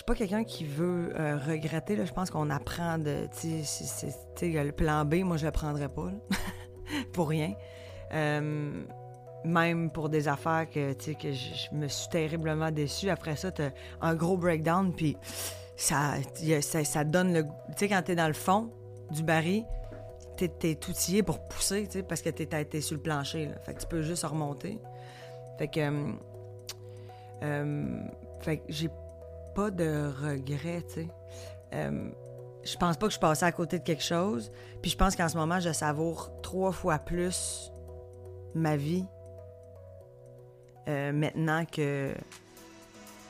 suis pas quelqu'un qui veut euh, regretter. Là. Je pense qu'on apprend de. Tu sais, le plan B, moi, je le prendrais pas. pour rien. Euh, même pour des affaires que, tu sais, que je, me suis terriblement déçue. Après ça, t'as un gros breakdown, puis ça, ça, donne le. Tu sais, quand t'es dans le fond du baril, t'es, t'es outillé pour pousser, tu sais, parce que t'es, sur le plancher. Là. Fait que tu peux juste remonter. Fait que. euh, fait que j'ai pas de regrets, tu sais. Euh, je pense pas que je suis passée à côté de quelque chose. Puis je pense qu'en ce moment, je savoure trois fois plus ma vie euh, maintenant que,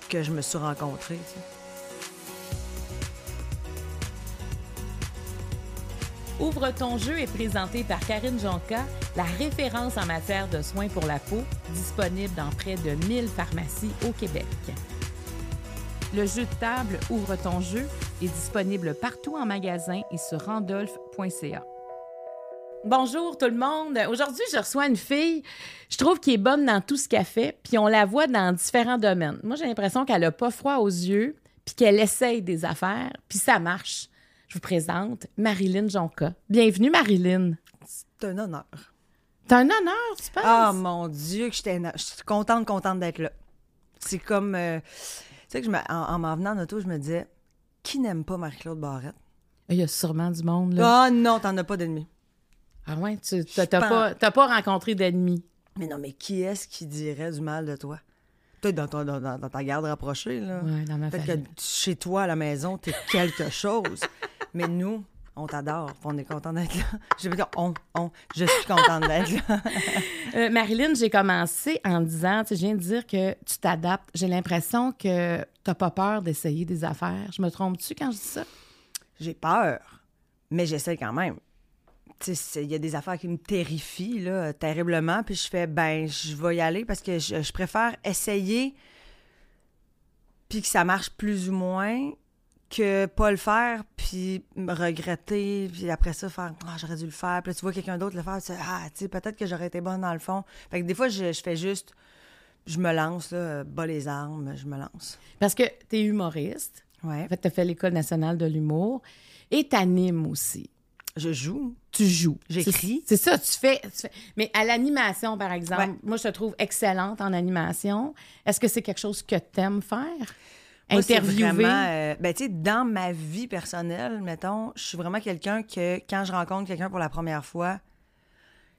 que je me suis rencontrée. tu sais. Ouvre ton jeu est présenté par Karine Jonca, la référence en matière de soins pour la peau, disponible dans près de 1000 pharmacies au Québec. Le jeu de table Ouvre ton jeu est disponible partout en magasin et sur randolph.ca. Bonjour tout le monde. Aujourd'hui, je reçois une fille, je trouve qu'elle est bonne dans tout ce qu'elle fait, puis on la voit dans différents domaines. Moi, j'ai l'impression qu'elle a pas froid aux yeux, puis qu'elle essaye des affaires, puis ça marche. Je vous présente Marilyn Jonca. Bienvenue, Marilyn. C'est un honneur. C'est un honneur, tu penses? Ah mon Dieu, que je suis contente, contente d'être là. C'est comme. euh, sais, que je en, en m'en venant en auto, je me disais, qui n'aime pas Marie-Claude Barrette? Il y a sûrement du monde, là. Ah non, t'en as pas d'ennemis. Ah ouais, tu t'as pas, pas rencontré d'ennemis. Mais non, mais qui est-ce qui dirait du mal de toi? Peut-être dans, ton- dans- ta garde rapprochée, là. Ouais, dans ma Peut-être que chez toi, à la maison, t'es quelque chose. Mais nous, on t'adore, on est content d'être là. Je veux dire, on, on, je suis contente d'être là. Euh, Marilyn, j'ai commencé en disant, tu sais, je viens de dire que tu t'adaptes. J'ai l'impression que t'as pas peur d'essayer des affaires. Je me trompe-tu quand je dis ça? J'ai peur, mais j'essaie quand même. Tu sais, c'est- il y a des affaires qui me terrifient, là, terriblement, puis je fais, ben, je vais y aller parce que je, je préfère essayer, puis que ça marche plus ou moins, que pas le faire, puis me regretter, puis après ça, faire, ah, j'aurais dû le faire, puis là, tu vois quelqu'un d'autre le faire, tu sais, ah, tu sais, peut-être que j'aurais été bonne dans le fond. Fait que des fois, je, je fais juste, je me lance, là, bas les armes, je me lance. Parce que t'es humoriste. Ouais. En fait, t'as fait l'École nationale de l'humour. Et t'animes aussi. Je joue. Tu joues. J'écris. C'est c'est ça, tu fais, tu fais- Mais à l'animation, par exemple, Ouais. moi, je te trouve excellente en animation. Est-ce que c'est quelque chose que t'aimes faire? Vraiment, euh, ben, tu sais, dans ma vie personnelle, mettons, je suis vraiment quelqu'un que, quand je rencontre quelqu'un pour la première fois,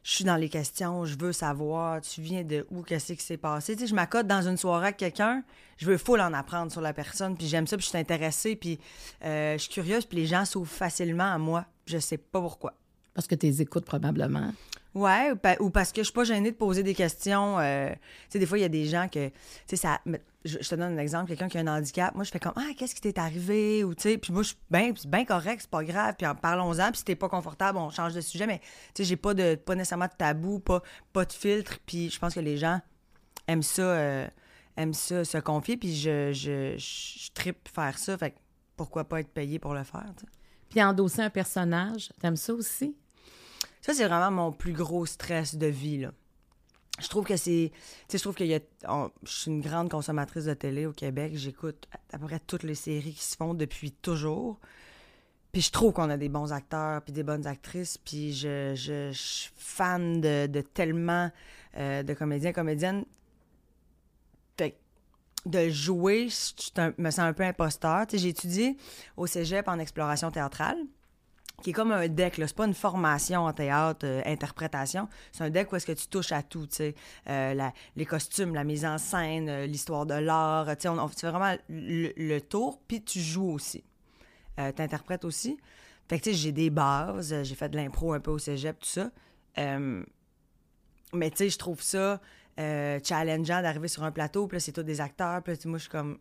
je suis dans les questions, je veux savoir, tu viens de où, qu'est-ce qui s'est passé? Tu sais, je m'accote dans une soirée avec quelqu'un, je veux full en apprendre sur la personne, puis j'aime ça, puis je suis intéressée, puis euh, je suis curieuse, puis les gens s'ouvrent facilement à moi. Je sais pas pourquoi. Parce que t'es écoutes probablement. Ouais, ou, pa- ou parce que je suis pas gênée de poser des questions. euh, tu sais, des fois, il y a des gens que, tu sais, ça. Je, te donne un exemple, quelqu'un qui a un handicap. Moi, je fais comme, ah, qu'est-ce qui t'est arrivé? Ou, tu sais, puis moi, je suis bien bien correct, c'est pas grave. Puis en parlons-en, puis si t'es pas confortable, on change de sujet. Mais, tu sais, j'ai pas, de, pas nécessairement de tabou, pas, pas de filtre. Puis je pense que les gens aiment ça, euh, aiment ça, se confier. Puis je, je, je, trippe faire ça. Fait pourquoi pas être payé pour le faire, tu. Puis endosser un personnage, t'aimes ça aussi? Ça, c'est vraiment mon plus gros stress de vie, là. Je trouve que c'est... Tu sais, je trouve qu'il y a... je suis une grande consommatrice de télé au Québec. J'écoute à peu près toutes les séries qui se font depuis toujours. Puis je trouve qu'on a des bons acteurs puis des bonnes actrices. Puis je, je, je suis fan de, de tellement euh, de comédiens, comédiennes. De jouer, je me sens un peu imposteur. Tu j'ai étudié au cégep en exploration théâtrale qui est comme un deck, là. C'est pas une formation en théâtre, euh, interprétation. C'est un deck où est-ce que tu touches à tout, tu. Euh, la- les costumes, la mise en scène, euh, l'histoire de l'art, tu sais. On, fait vraiment le, tour, puis tu joues aussi. Euh, T'interprètes aussi. Fait que, tu sais, j'ai des bases, j'ai fait de l'impro un peu au cégep, tout ça. Mais, tu je trouve ça euh, challengeant d'arriver sur un plateau, puis là, c'est tous des acteurs, puis moi, je suis comme...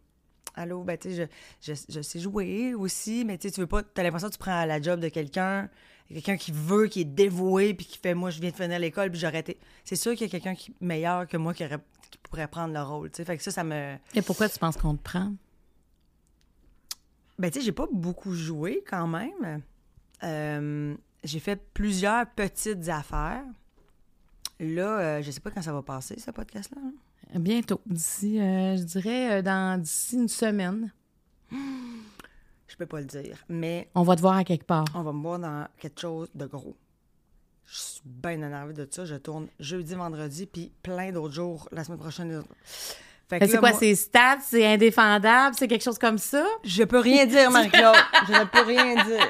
Allô, ben, tu sais, je, je, je sais jouer aussi, mais tu sais, tu veux pas. T'as l'impression que tu prends la job de quelqu'un, quelqu'un qui veut, qui est dévoué, puis qui fait Moi, je viens de finir l'école, puis j'aurais été. C'est sûr qu'il y a quelqu'un qui meilleur que moi qui, aurait- qui pourrait prendre le rôle, tu sais. Fait que ça, ça me. Et pourquoi tu penses qu'on te prend? Ben, tu sais, j'ai pas beaucoup joué quand même. Euh, j'ai fait plusieurs petites affaires. Là, euh, je sais pas quand ça va passer, ce podcast-là. hein. Bientôt, d'ici, euh, je dirais, euh, dans d'ici une semaine. Je peux pas le dire. Mais On va te voir à quelque part. on va me voir dans quelque chose de gros. Je suis bien énervée de ça. Je tourne jeudi, vendredi, puis plein d'autres jours la semaine prochaine. C'est quoi, moi, c'est stats, c'est indéfendable, c'est quelque chose comme ça? Je peux rien dire, Marie-Claude. je ne peux rien dire.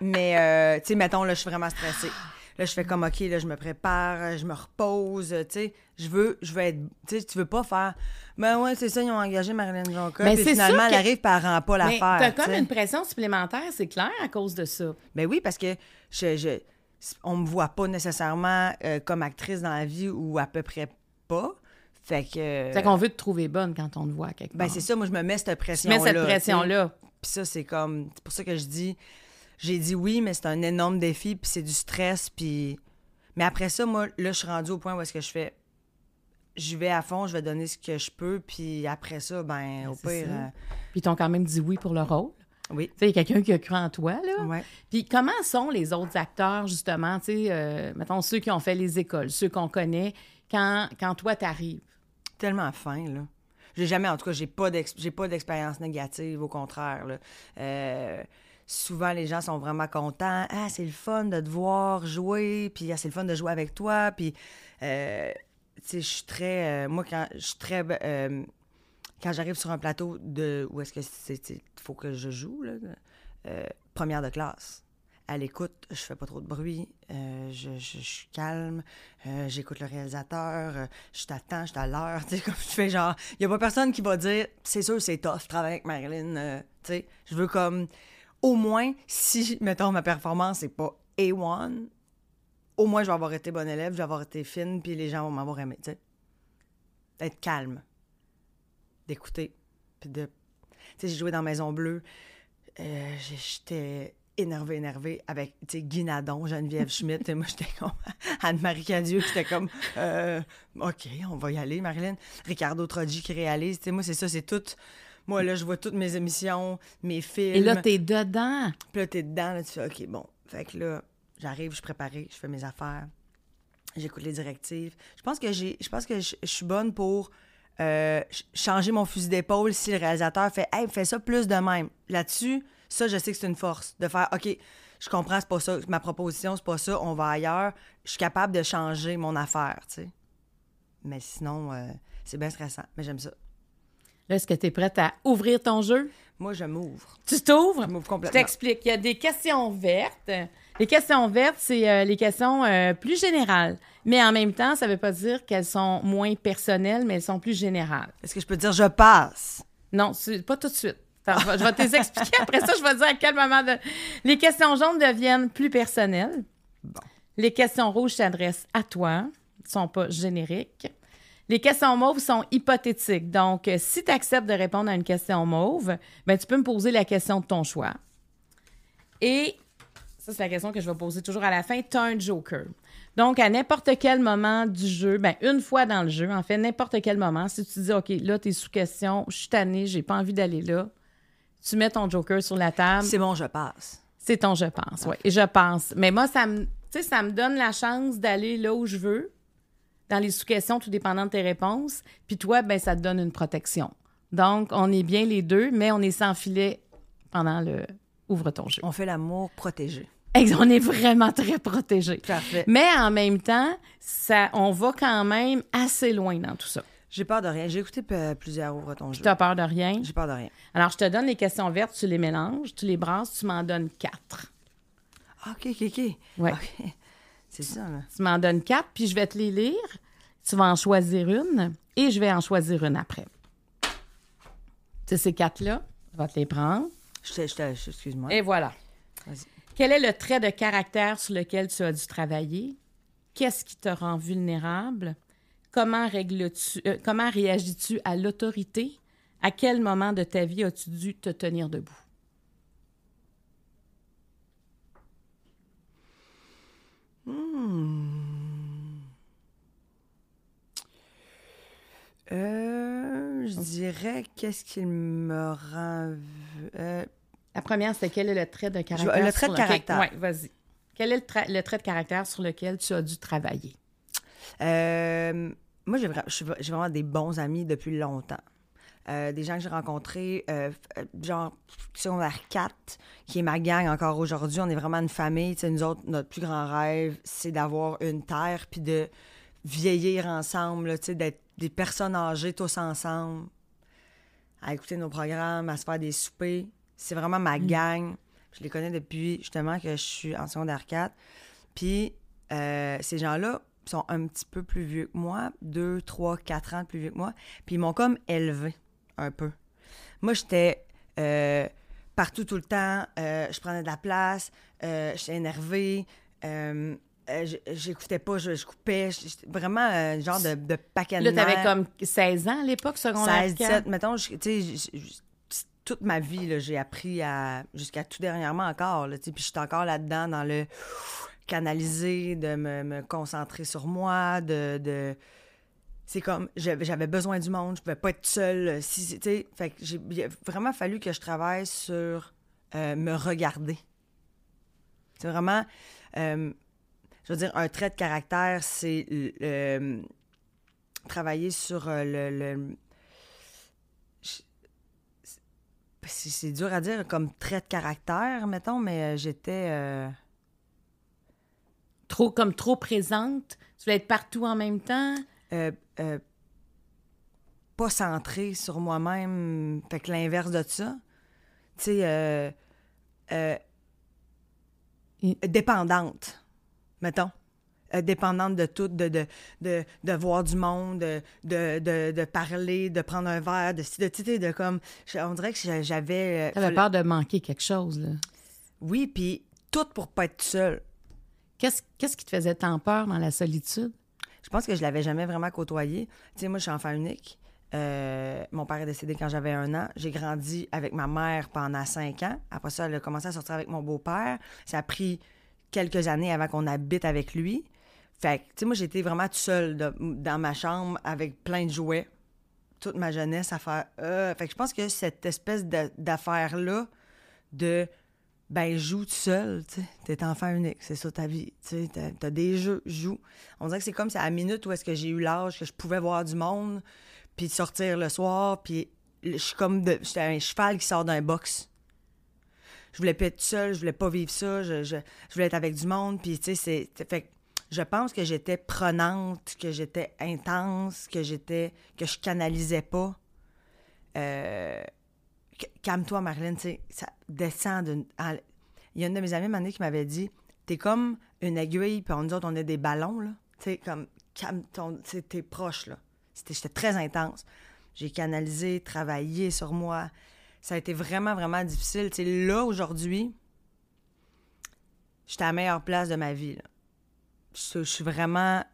Mais, euh, tu sais, mettons, là, je suis vraiment stressée. Là, je fais comme, OK, là, je me prépare, je me repose, tu sais. Je veux, je veux être, tu sais, tu veux pas faire, ben ouais, c'est ça, ils ont engagé Marilyn Jonca, Mais puis finalement, elle que- arrive, puis elle rend pas Mais l'affaire. t'as tu comme une pression supplémentaire, c'est clair, à cause de ça. Ben oui, parce que je, je, on me voit pas nécessairement euh, comme actrice dans la vie ou à peu près pas. Fait que. C'est qu'on veut te trouver bonne quand on te voit quelque part. Ben c'est ça, moi, je me mets cette Tu pression-là. mets cette pression-là. Puis ça, c'est comme. C'est pour ça que je dis. J'ai dit oui, mais c'est un énorme défi, puis c'est du stress, puis. Mais après ça, moi, là, je suis rendue au point où est-ce que je fais. Je vais à fond, je vais donner ce que je peux, puis après ça, ben, au c'est pire. euh, Puis ils t'ont quand même dit oui pour le rôle. oui. Tu sais, il y a quelqu'un qui a cru en toi, là. Ouais. Puis comment sont les autres acteurs, justement, tu sais, euh, mettons, ceux qui ont fait les écoles, ceux qu'on connaît, quand, quand toi, t'arrives? tellement fin, là. J'ai jamais, en tout cas, j'ai pas d'ex- j'ai pas d'expérience négative, au contraire, là. Euh, souvent, les gens sont vraiment contents. Ah, c'est le fun de te voir jouer, puis ah, c'est le fun de jouer avec toi, puis, euh, tu je suis très... euh, moi, quand je suis très... euh, quand j'arrive sur un plateau de où est-ce que c'est faut que je joue là, première de classe à l'écoute je fais pas trop de bruit je, suis calme j'écoute le réalisateur je t'attends je suis à l'heure tu sais comme je fais genre il y a pas personne qui va dire c'est sûr c'est tough travailler avec Marilyn tu sais je veux comme au moins si mettons ma performance c'est pas A1 au moins je vais avoir été bonne élève je vais avoir été fine puis les gens vont m'avoir aimé tu sais être calme d'écouter. Puis de. Tu sais, j'ai joué dans Maison Bleue. Euh, j'étais énervée, énervée avec, tu sais, Guy Nadon, Geneviève Schmidt. et moi, j'étais comme Anne-Marie Cadieux, qui était comme, euh, OK, on va y aller, Marilyn. Ricardo Troggi qui réalise. Tu sais, moi, c'est ça, c'est tout. Moi, là, je vois toutes mes émissions, mes films. Et là, t'es dedans. Puis là, t'es dedans, là, tu fais, OK, bon. Fait que là, j'arrive, je suis préparée, je fais mes affaires, j'écoute les directives. Je pense que j'ai, je pense que je, je suis bonne pour euh, ch- changer mon fusil d'épaule si le réalisateur fait, hey, fais ça plus de même. Là-dessus, ça, je sais que c'est une force de faire, OK, je comprends, c'est pas ça, ma proposition, c'est pas ça, on va ailleurs. Je suis capable de changer mon affaire, tu sais. Mais sinon, euh, c'est bien stressant, mais j'aime ça. Est-ce que t'es prête à ouvrir ton jeu? Moi, je m'ouvre. Tu t'ouvres? Je m'ouvre Je complètement. t'explique. Il y a des questions vertes. Les questions vertes, c'est euh, les questions euh, plus générales. Mais en même temps, ça ne veut pas dire qu'elles sont moins personnelles, mais elles sont plus générales. Est-ce que je peux dire je passe? Non, pas tout de suite. Attends, je vais- je te les expliquer. Après ça, je vais te dire à quel moment. De... Les questions jaunes deviennent plus personnelles. Les questions rouges s'adressent à toi, ne sont pas génériques. Les questions mauves sont hypothétiques. Donc, euh, si tu acceptes de répondre à une question mauve, ben, tu peux me poser la question de ton choix. Et ça, c'est la question que je vais poser toujours à la fin. Tu as un joker. Donc, à n'importe quel moment du jeu, ben, une fois dans le jeu, en fait, n'importe quel moment, si tu dis, OK, là, tu es sous question, je suis tannée, j'ai pas envie d'aller là, tu mets ton joker sur la table. C'est bon, je passe. C'est ton je pense, oui. Et je pense. Mais moi, me, ça me donne la chance d'aller là où je veux, dans les sous-questions, tout dépendant de tes réponses. Puis toi, ben, ça te donne une protection. Donc, on est bien les deux, mais on est sans filet pendant le ouvre ton jeu. On fait l'amour protégé. On est vraiment très protégés. Parfait. Mais en même temps, ça, on va quand même assez loin dans tout ça. J'ai peur de rien. J'ai écouté plusieurs ouvres ton jeu. Tu as peur de rien? J'ai peur de rien. Alors, je te donne les questions vertes, tu les mélanges, tu les brasses, tu m'en donnes quatre. Ah, OK, OK, OK. Ouais. C'est ça, là. Tu m'en donnes quatre, puis je vais te les lire. Tu vas en choisir une et je vais en choisir une après. C'est ces quatre-là. Je vais te les prendre. Je je Excuse-moi. Et voilà. Quel est le trait de caractère sur lequel tu as dû travailler? Qu'est-ce qui te rend vulnérable? Comment, euh, comment réagis-tu à l'autorité? À quel moment de ta vie as-tu dû te tenir debout? Euh, je dirais qu'est-ce qui me rend... euh, La première, c'est quel est le trait de caractère? le trait de caractère. Oui, vas-y. Quel est le, tra- le trait de caractère sur lequel tu as dû travailler? euh, moi, j'ai vra- vraiment des bons amis depuis longtemps. euh, des gens que j'ai rencontrés, euh, genre secondaire 4, qui est ma gang encore aujourd'hui. On est vraiment une famille. Tu sais, nous autres, notre plus grand rêve, c'est d'avoir une terre puis de vieillir ensemble, là, tu sais, d'être des personnes âgées tous ensemble, à écouter nos programmes, à se faire des soupers. C'est vraiment ma gang. Je les connais depuis justement que je suis en secondaire 4. Puis euh, ces gens-là sont un petit peu plus vieux que moi, 2, 3, 4 ans de plus vieux que moi. Puis ils m'ont comme élevé un peu. Moi, j'étais euh, partout tout le temps. euh, je prenais de la place. j'étais énervée. Euh, euh, j'écoutais pas, je, je coupais. Vraiment un genre de, de paquet de Là, t'avais comme 16 ans à l'époque, secondaire 16, 4. 17, mettons, tu sais, toute ma vie, j'ai appris à, jusqu'à tout dernièrement encore, là, puis je suis encore là-dedans dans le canaliser, de me, me concentrer sur moi, de... de- c'est comme, j'avais besoin du monde, je pouvais pas être seule, si, tu sais, fait que j'ai il a vraiment fallu que je travaille sur euh, me regarder. C'est vraiment, euh, je veux dire, un trait de caractère, c'est euh, travailler sur euh, le, c'est dur à dire comme trait de caractère, mettons, mais euh, j'étais. euh, Trop, comme trop présente? Tu voulais être partout en même temps? euh, euh, pas centrée sur moi-même. Fait que l'inverse de ça. Tu sais, dépendante, mettons. Euh, dépendante de tout, de, de, de, de voir du monde, de, de, parler, de prendre un verre, de, de, de comme. On dirait que j'avais. euh, T'avais peur de manquer quelque chose, là. Oui, puis tout pour pas être seule. Qu'est-ce qu'est-ce qui te faisait tant peur dans la solitude? Je pense que je l'avais jamais vraiment côtoyé. Tu sais, moi, je suis enfant unique. Euh, mon père est décédé quand j'avais un an. J'ai grandi avec ma mère pendant cinq ans. Après ça, elle a commencé à sortir avec mon beau-père. Ça a pris quelques années avant qu'on habite avec lui. Fait que, tu sais, moi, j'étais vraiment toute seule dans ma chambre avec plein de jouets. Toute ma jeunesse à faire. euh, Fait que je pense que cette espèce d'affaire-là de ben joue tout seul, tu. T'es enfant unique, c'est ça ta vie. Tu sais, t'as, des jeux, joue. On dirait que c'est comme c'est à la minute où est-ce que j'ai eu l'âge que je pouvais voir du monde, puis sortir le soir, puis je suis comme un cheval qui sort d'un box. Je voulais pas être seule, je voulais pas vivre ça, je, je, je voulais être avec du monde, puis tu sais, c'est, fait je pense que j'étais prenante, que j'étais intense, que j'étais, que je canalisais pas. Euh, calme-toi, Marlène, tu sais, ça descend d'une. Il y a une de mes amies, Mané, qui m'avait dit T'es comme une aiguille, puis on nous on a des ballons, là. Tu sais, comme, T'es proche, là. J'étais très intense. J'ai canalisé, travaillé sur moi. Ça a été vraiment, vraiment difficile. Là, aujourd'hui, j'étais à la meilleure place de ma vie. Je, suis vraiment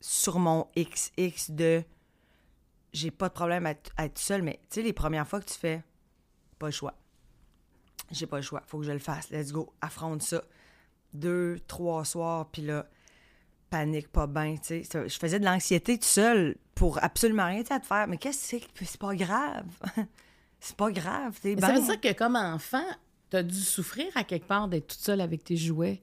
sur mon XX de j'ai pas de problème à, être- seule, mais les premières fois que tu fais, pas le choix. J'ai pas le choix, faut que je le fasse. Let's go, affronte ça. Deux, trois soirs, puis là, panique, pas bien, Je faisais de l'anxiété tout seul pour absolument rien à te faire. Mais qu'est-ce que c'est? C'est pas grave? c'est pas grave, Mais Ça veut dire que comme enfant, t'as dû souffrir à quelque part d'être toute seule avec tes jouets.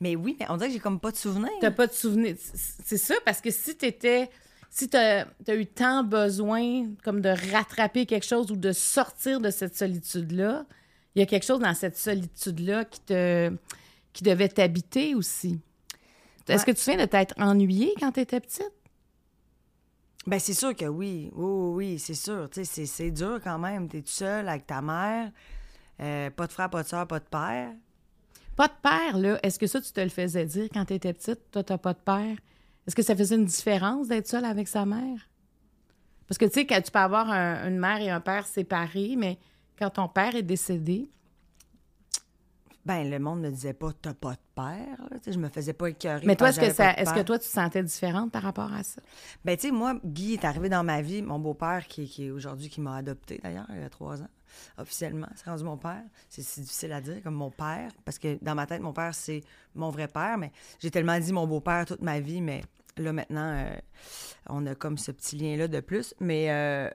Mais oui, mais on dirait que j'ai comme pas de souvenir. T'as pas de souvenir. C'est ça, parce que si t'étais. Si t'as as eu tant besoin comme de rattraper quelque chose ou de sortir de cette solitude-là, il y a quelque chose dans cette solitude-là qui te qui devait t'habiter aussi. Est-ce que tu te souviens de t'être ennuyée quand t'étais petite? Ben, c'est sûr que oui. Oui, oui, c'est sûr. C'est- dur quand même. T'es tout seul avec ta mère. Euh, pas de frère, pas de soeur, pas de père. Pas de père, là. Est-ce que ça, tu te le faisais dire quand t'étais petite? Toi, t'as pas de père. Est-ce que ça faisait une différence d'être seule avec sa mère? Parce que, tu sais, quand tu peux avoir un- une mère et un père séparés, mais quand ton père est décédé, Ben, le monde me disait pas, t'as pas de père. là. Je me faisais pas écœurer. mais toi, est-ce que, ça, est-ce que toi, tu te sentais différente par rapport à ça? Ben, tu sais, moi, Guy est arrivé dans ma vie, mon beau-père, qui, qui est aujourd'hui, qui m'a adopté d'ailleurs, il y a trois ans, officiellement. C'est rendu mon père. C'est si difficile à dire, comme mon père, parce que dans ma tête, mon père, c'est mon vrai père, mais j'ai tellement dit mon beau-père toute ma vie, mais là, maintenant, euh, on a comme ce petit lien-là de plus. Mais euh,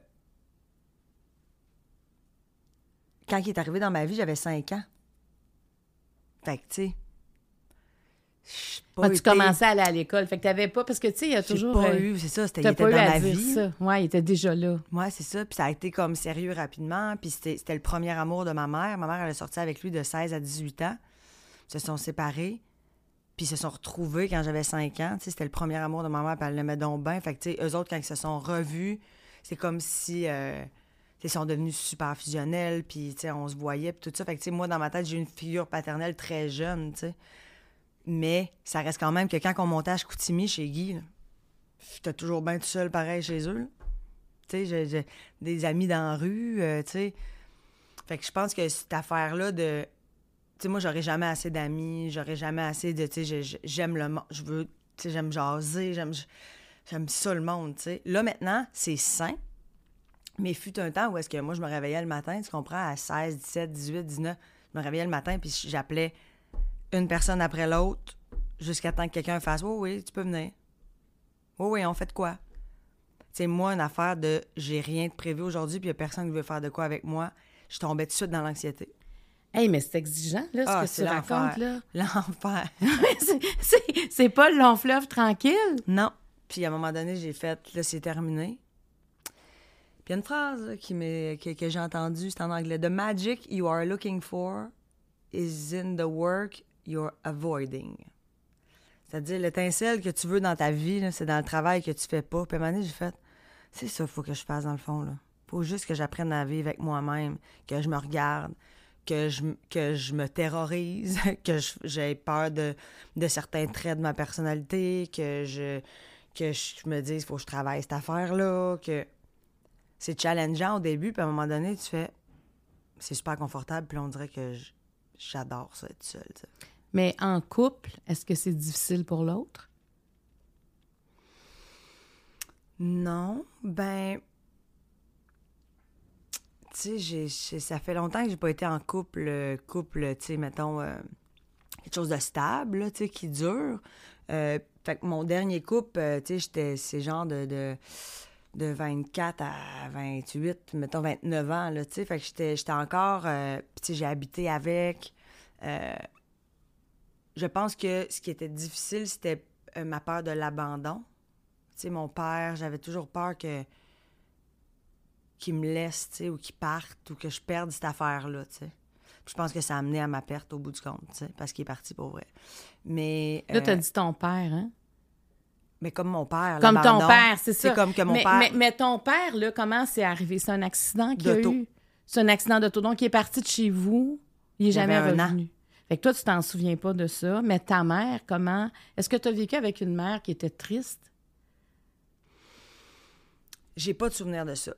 quand il est arrivé dans ma vie, j'avais cinq ans. Fait que, tu sais, j'ai pas Ah, tu été- commençais à aller à l'école? Fait que t'avais pas. Parce que, tu sais, il y a toujours. pas euh, eu, c'est ça, c'était il était pas dans ma vie. ça. Ouais, il était déjà là. Ouais, c'est ça. Puis ça a été comme sérieux rapidement. Puis c'était c'était le premier amour de ma mère. Ma mère, elle est sortie avec lui de 16 à 18 ans. Ils se sont séparés. Puis ils se sont retrouvés quand j'avais 5 ans. Tu sais, c'était le premier amour de ma mère. Puis elle l'aimait donc bien. Fait que, tu sais, eux autres, quand ils se sont revus, c'est comme si... euh, ils sont devenus super fusionnels. Puis, on se voyait. Puis tout ça. Fait que, tu sais, moi, dans ma tête, j'ai une figure paternelle très jeune, tu sais. Mais ça reste quand même que quand on montait à Chicoutimi chez Guy, j'étais toujours bien tout seul, pareil, chez eux. Tu sais, j'ai- des amis dans la rue, euh, tu sais. Fait que je pense que cette affaire-là de... Tu sais, moi, j'aurais jamais assez d'amis, j'aurais jamais assez de... Tu sais, j'ai- j'ai- j'aime le monde, je veux... Tu sais, j'aime jaser, j'aime... J'aime ça, le monde, tu sais. Là, maintenant, c'est sain. Mais fut un temps où est-ce que moi, je me réveillais le matin, tu comprends, à 16, 17, 18, 19, je me réveillais le matin, puis j'appelais une personne après l'autre jusqu'à temps que quelqu'un fasse « Oui, oui, tu peux venir. Oui, oui, on fait de quoi? » C'est moi, une affaire de j'ai rien de prévu aujourd'hui, puis il y a personne qui veut faire de quoi avec moi. Je tombais tout de suite dans l'anxiété. Hey, mais c'est exigeant, là, ce Ah, que c'est tu racontes, là. L'enfer. C'est pas le long fleuve tranquille? non. Puis à un moment donné, j'ai fait, là, c'est terminé. Il y a une phrase que, que j'ai entendue, c'est en anglais. The magic you are looking for is in the work you're avoiding. C'est-à-dire, l'étincelle que tu veux dans ta vie, c'est dans le travail que tu fais pas. Puis à un moment j'ai fait, c'est ça qu'il faut que je fasse dans le fond. Là. faut juste que j'apprenne à vivre avec moi-même, que je me regarde, que je, que je me terrorise, que j'ai peur de, de certains traits de ma personnalité, que je, que je me dise, faut que je travaille cette affaire-là, que c'est challengeant au début, puis à un moment donné, tu fais, c'est super confortable, puis on dirait que j'adore ça, être seule. Mais en couple, est-ce que c'est difficile pour l'autre? Non, ben. Tu sais, ça fait longtemps que j'ai pas été en couple, couple, tu sais, mettons, euh, quelque chose de stable, tu sais, qui dure. Euh, fait que mon dernier couple, euh, tu sais, j'étais, c'est genre de, de, de 24 à 28, mettons 29 ans, là, tu sais. Fait que j'étais, j'étais encore, euh, puis tu sais, j'ai habité avec. euh, je pense que ce qui était difficile, c'était euh, ma peur de l'abandon. Tu sais, mon père, j'avais toujours peur que qu'il me laisse, tu sais, ou qu'il parte, ou que je perde cette affaire-là, tu sais. Je pense que ça a amené à ma perte au bout du compte, tu sais, parce qu'il est parti pour vrai. Mais, Là, t'as dit ton père, hein? Mais comme mon père, Comme ton l'abandon, père, c'est ça. C'est comme que mon mais, père... Mais, mais ton père, là, comment c'est arrivé? C'est un accident qu'il y a eu? C'est un accident d'auto. Donc, il est parti de chez vous. Il est Il jamais an. revenu. Fait que toi, tu t'en souviens pas de ça. Mais ta mère, comment? Est-ce que tu as vécu avec une mère qui était triste? J'ai pas de souvenir de ça.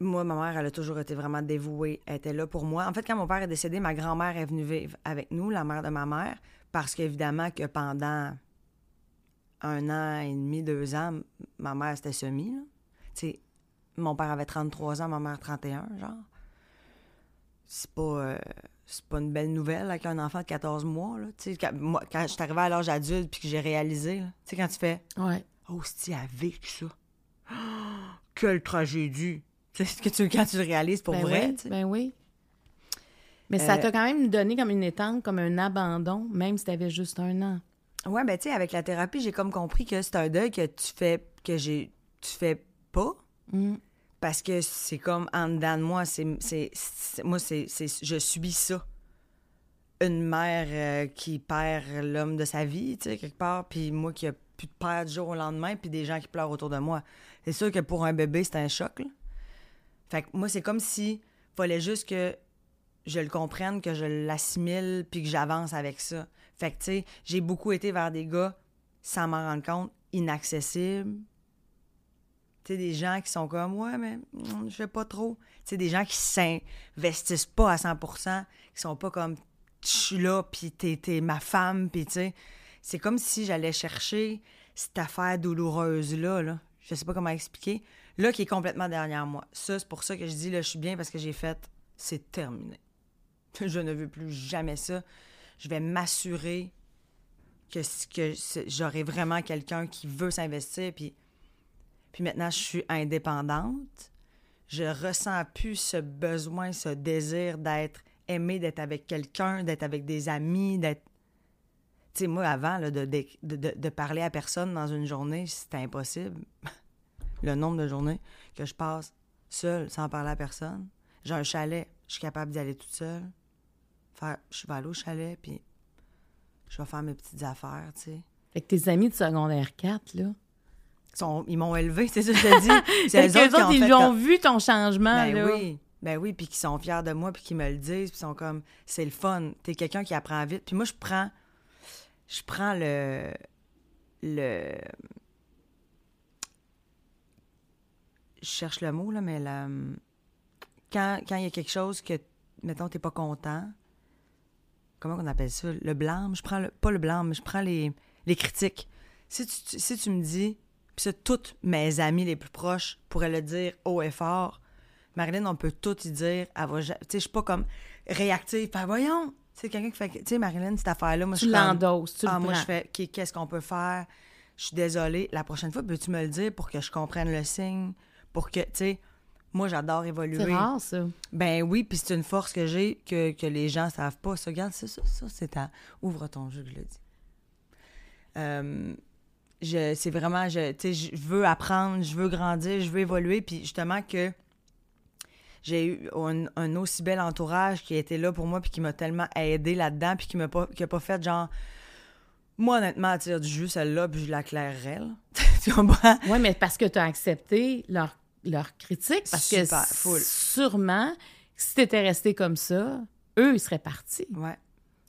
Moi, ma mère, elle a toujours été vraiment dévouée. Elle était là pour moi. En fait, quand mon père est décédé, ma grand-mère est venue vivre avec nous, la mère de ma mère, parce qu'évidemment que pendant un an et demi, deux ans, ma mère, c'était semi. là. Mon père avait 33 ans, ma mère 31, genre. C'est pas, euh, c'est pas une belle nouvelle avec un enfant de 14 mois. Là. Quand, moi, quand je suis arrivée à l'âge adulte puis que j'ai réalisé, sais, quand tu fais Ouais. Oh, si elle a vécu ça? Quelle tragédie. Tu sais, que tu, quand tu le réalises pour ben vrai. oui, ben oui. Mais ça Euh, t'a quand même donné comme une étang, comme un abandon, même si t'avais juste un an. Ouais, ben, tu sais, avec la thérapie, j'ai comme compris que c'est un deuil que tu fais, que j'ai, tu fais pas. Mm. Parce que c'est comme en dedans de moi, c'est, moi, c'est, c'est- je subis ça. Une mère euh, qui perd l'homme de sa vie, tu sais, quelque part, puis moi qui a plus de père du jour au lendemain, puis des gens qui pleurent autour de moi. C'est sûr que pour un bébé, c'est un choc, là. Fait que moi, c'est comme si fallait juste que je le comprenne, que je l'assimile, puis que j'avance avec ça. Fait que, tu sais, j'ai beaucoup été vers des gars, sans m'en rendre compte, inaccessibles, tu sais, des gens qui sont comme, ouais, mais mm, je sais pas trop. Tu sais, des gens qui s'investissent pas à 100% qui sont pas comme, je suis là, puis t'es, t'es ma femme, puis tu sais. C'est comme si j'allais chercher cette affaire douloureuse-là, là. Je sais pas comment expliquer. Là, qui est complètement derrière moi. Ça, c'est pour ça que je dis, là, je suis bien parce que j'ai fait, c'est terminé. Je ne veux plus jamais ça. Je vais m'assurer que, j'aurai vraiment quelqu'un qui veut s'investir, puis maintenant, je suis indépendante. Je ressens plus ce besoin, ce désir d'être aimée, d'être avec quelqu'un, d'être avec des amis, d'être. Tu sais, moi, avant, de, de parler à personne dans une journée, c'était impossible. le nombre de journées que je passe seule, sans parler à personne. J'ai un chalet, je suis capable d'y aller toute seule. Faire, je vais aller au chalet, puis je vais faire mes petites affaires, tu sais. Fait que tes amis de secondaire 4, là. Ils, sont- ils m'ont élevé, c'est ça que je te dis. C'est eux autres qui ont ils fait comme- vu ton changement, Ben là. oui. Ben oui, puis qui sont fiers de moi, puis qui me le disent, puis sont comme, c'est le fun. T'es quelqu'un qui apprend vite. Puis moi, je prends, je prends le, le, je cherche le mot là, mais la, quand quand il y a quelque chose que, mettons, t'es pas content, comment on appelle ça, le blâme? Je prends le, pas le blâme, mais je prends les, les critiques. Si tu, si tu me dis, puis ça, toutes mes amies les plus proches pourraient le dire haut et fort. Marilyn, on peut tout y dire. Elle va Tu sais, je suis pas comme réactive. Fait, voyons. Tu sais, quelqu'un qui fait. Tu sais, Marilyn, cette affaire-là, moi, Tu je suis comme, l'endosses, tu le Ah, moi, prends. je fais. Qu'est-ce qu'on peut faire? Je suis désolée. La prochaine fois, peux-tu me le dire pour que je comprenne le signe? Pour que, tu sais, moi, j'adore évoluer. C'est rare, ça. Ben oui, puis c'est une force que j'ai que, que les gens savent pas. Ça, regarde, ça, ça, ça, c'est à... Ouvre ton jeu, je le dis. Euh, je, c'est vraiment, je, tu sais, je veux apprendre, je veux grandir, je veux évoluer, puis justement que j'ai eu un, un aussi bel entourage qui était là pour moi, puis qui m'a tellement aidé là-dedans, puis qui m'a pas, qui a pas fait genre... Moi, honnêtement, à tirer du jus, celle-là, puis je la clairerais, là. tu comprends? Oui, mais parce que tu as accepté leur, leur critique. Parce que full. sûrement, si tu étais resté comme ça, eux, ils seraient partis. Ouais,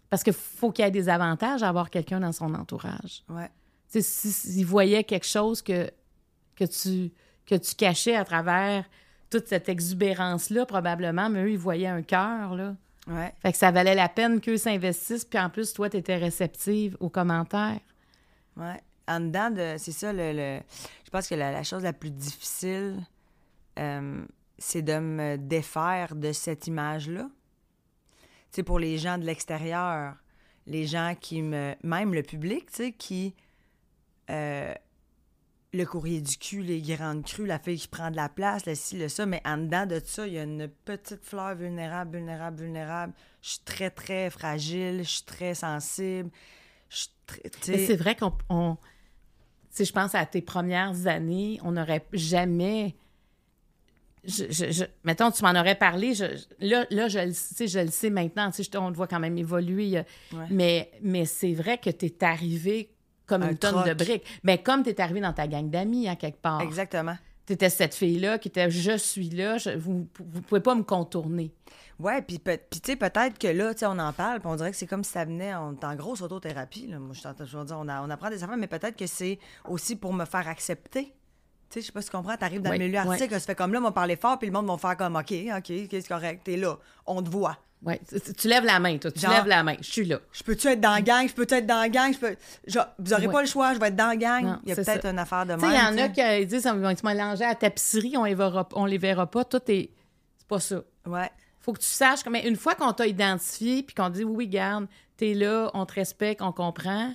Parce qu'il faut qu'il y ait des avantages à avoir quelqu'un dans son entourage. ouais. Si- s'ils voyaient quelque chose que, que, tu, que tu cachais à travers toute cette exubérance-là, probablement, mais eux, ils voyaient un cœur, là. Ouais. Fait que ça valait la peine qu'eux s'investissent, puis en plus, toi, tu étais réceptive aux commentaires. Ouais. En dedans de. C'est ça, le, le- Je pense que la, la chose la plus difficile, euh, c'est de me défaire de cette image-là. Tu pour les gens de l'extérieur, les gens qui me. Même le public, tu sais, qui. euh, le courrier du cul, les grandes crues, la fille qui prend de la place, le ci, le ça, mais en dedans de ça, il y a une petite fleur vulnérable, vulnérable, vulnérable. Je suis très, très fragile, je suis très sensible. C'est vrai qu'on. on- sais, je pense à tes premières années, on n'aurait jamais. Je, je- je- mettons, tu m'en aurais parlé. je- là, là je, le- sais, je le sais maintenant. tu sais, on te voit quand même évoluer. Ouais. Mais, mais c'est vrai que tu es arrivé comme Un une tonne de briques. Mais comme tu es arrivé dans ta gang d'amis, à quelque part. Exactement. Tu étais cette fille-là qui était Je suis là, je- vous ne pouvez pas me contourner. Ouais, puis peut- puis tu sais, peut-être que là, tu sais, on en parle, puis on dirait que c'est comme si ça venait, on est en grosse autothérapie, là. Moi, je t'entends toujours dire, on, a- on apprend des affaires, mais peut-être que c'est aussi pour me faire accepter. Tu sais, je sais pas si tu comprends, t'arrives dans Oui, le milieu oui. artistique, ça fait comme là, on va parler fort, puis le monde va faire comme, OK, OK, c'est correct, t'es là, on te voit. Ouais, tu, tu lèves la main, toi. Tu Genre- lèves la main. Je suis là. Je peux-tu être dans la gang? Je peux-tu être dans la gang? Je peux... Genre, vous aurez Ouais. pas le choix, je vais être dans la gang. Non, il y a peut-être une affaire de Tu sais, il y en a qui disent ils vont se mélanger à la tapisserie, on les verra, on les verra pas. Tout est. C'est pas ça. Ouais. Faut que tu saches que, mais une fois qu'on t'a identifié puis qu'on dit oui, oui, garde, t'es là, on te respecte, on comprend,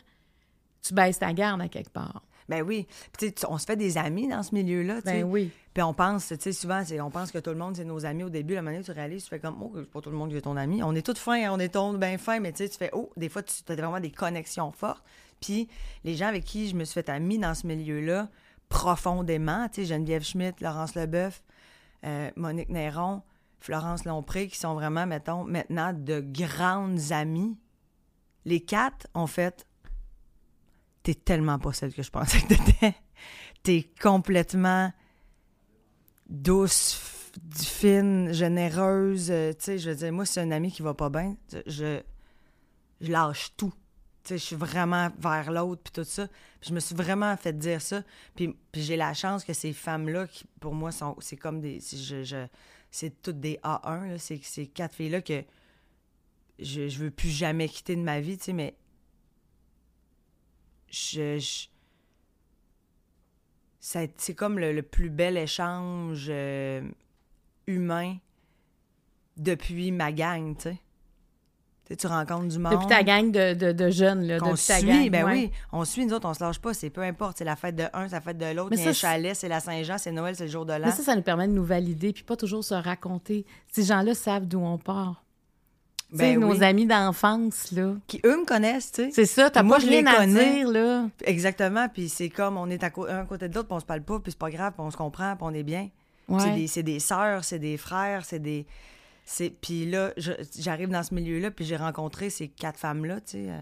tu baisses ta garde à quelque part. Ben oui. Puis on se fait des amis dans ce milieu-là. Ben oui. Puis on pense, tu sais, souvent, on pense que tout le monde, c'est nos amis au début. La manière où tu réalises, tu fais comme, oh, pas tout le monde qui est ton ami. On est tous fins, on est tous bien fins, mais tu sais, tu fais, oh, des fois, tu as vraiment des connexions fortes. Puis les gens avec qui je me suis fait amie dans ce milieu-là, profondément, tu sais, Geneviève Schmidt, Laurence Leboeuf, euh, Monique Néron, Florence Lompré, qui sont vraiment, mettons, maintenant de grandes amies. Les quatre ont fait T'es tellement pas celle que je pensais que t'étais. T'es complètement douce, fine, généreuse. euh, tu sais, je veux dire, moi, c'est un ami qui va pas bien, je, lâche tout. Tu sais, je suis vraiment vers l'autre, puis tout ça. Je me suis vraiment fait dire ça. Puis, puis j'ai la chance que ces femmes-là, qui pour moi, sont c'est comme des... je- c'est toutes des A1, là. C'est ces quatre filles-là que je, je veux plus jamais quitter de ma vie, tu sais, mais je, c'est comme le, le plus bel échange euh, humain depuis ma gang, tu sais. Tu rencontres du monde. Depuis ta gang de, de, de jeunes, là. qu'on depuis ta suit, gang, ben ouais. oui, on suit, nous autres, on se lâche pas, c'est peu importe, c'est la fête de un, c'est la fête de l'autre, c'est c'est- chalet, c'est la Saint-Jean, c'est Noël, c'est le jour de l'an. Mais ça, ça nous permet de nous valider, puis pas toujours se raconter. Ces gens-là savent d'où on part. Ben nos oui. amis d'enfance, là. Qui, eux, me connaissent, tu sais. C'est ça, t'as pas je les rien à connais. dire, là. Exactement, puis c'est comme on est à un à côté de l'autre, puis on se parle pas, puis c'est pas grave, puis on se comprend, puis on est bien. Ouais. des, c'est des sœurs, c'est des frères, c'est des... c'est Puis là, j'arrive dans ce milieu-là, puis j'ai rencontré ces quatre femmes-là, tu sais. euh.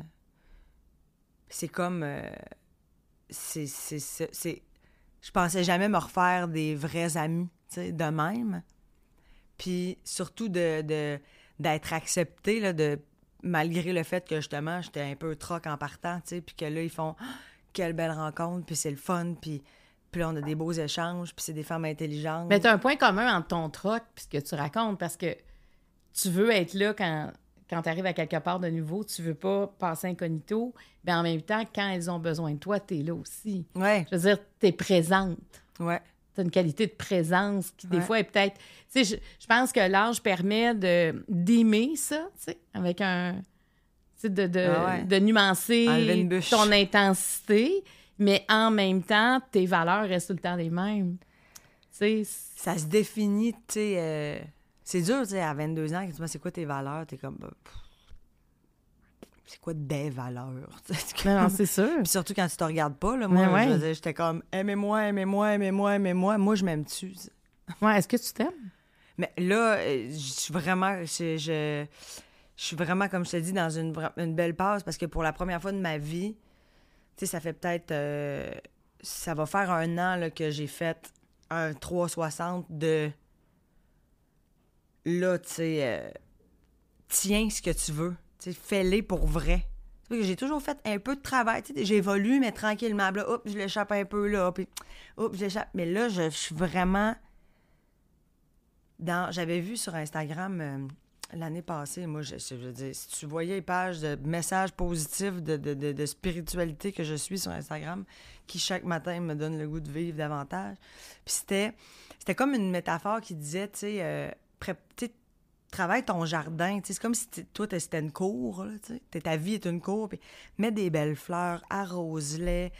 C'est comme... euh, c'est... c'est- c'est- c'est- Je pensais jamais me refaire des vrais amis, tu sais, de même. Puis surtout de, de- d'être accepté, là, de, malgré le fait que justement, j'étais un peu troc en partant, tu sais, puis que là, ils font Ah, quelle belle rencontre, puis c'est le fun, puis, puis on a des beaux échanges, puis c'est des femmes intelligentes. Mais t'as un point commun entre ton troc et ce que tu racontes parce que tu veux être là quand, quand tu arrives à quelque part de nouveau, tu veux pas passer incognito, mais en même temps, quand elles ont besoin de toi, tu es là aussi. Ouais, Je veux dire, tu es présente. ouais, Tu as une qualité de présence qui, des Ouais. fois, est peut-être. Tu sais, je, je pense que l'âge permet de, d'aimer ça, tu sais, avec un. Tu sais, de, de, Ah ouais. de nuancer ton intensité, mais en même temps, tes valeurs restent tout le temps les mêmes. Tu sais, ça se définit, tu sais... euh, C'est dur, tu sais, à 22 ans, que tu dis, c'est quoi tes valeurs? T'es comme... bah, pff, C'est quoi des valeurs? tu non, c'est sûr. Puis surtout quand tu te regardes pas, là, moi, ouais. j'étais comme aimez-moi, aimez-moi, aimez-moi, aimez-moi. Moi, je m'aime-tu. Ouais, est-ce que tu t'aimes? Mais là, euh, je suis vraiment, je, je, je suis vraiment, comme je te dis, dans une, une belle passe parce que pour la première fois de ma vie, tu sais, ça fait peut-être, euh, ça va faire un an là, que j'ai fait un 360 de, là, tu sais, euh, tiens ce que tu veux, tu fais-les pour vrai. J'ai toujours fait un peu de travail, j'évolue, mais tranquillement, là, hop, je l'échappe un peu là, puis hop, je l'échappe. Mais là, je, suis vraiment dans j'avais vu sur Instagram euh, l'année passée, moi, je, veux dire, si tu voyais les pages de messages positifs de, de, de- spiritualité que je suis sur Instagram, qui chaque matin me donne le goût de vivre davantage. Puis c'était, c'était comme une métaphore qui disait, tu sais, euh, travaille ton jardin. C'est comme si toi, c'était une cour. Ta vie est une cour. Puis mets des belles fleurs, arrose-les,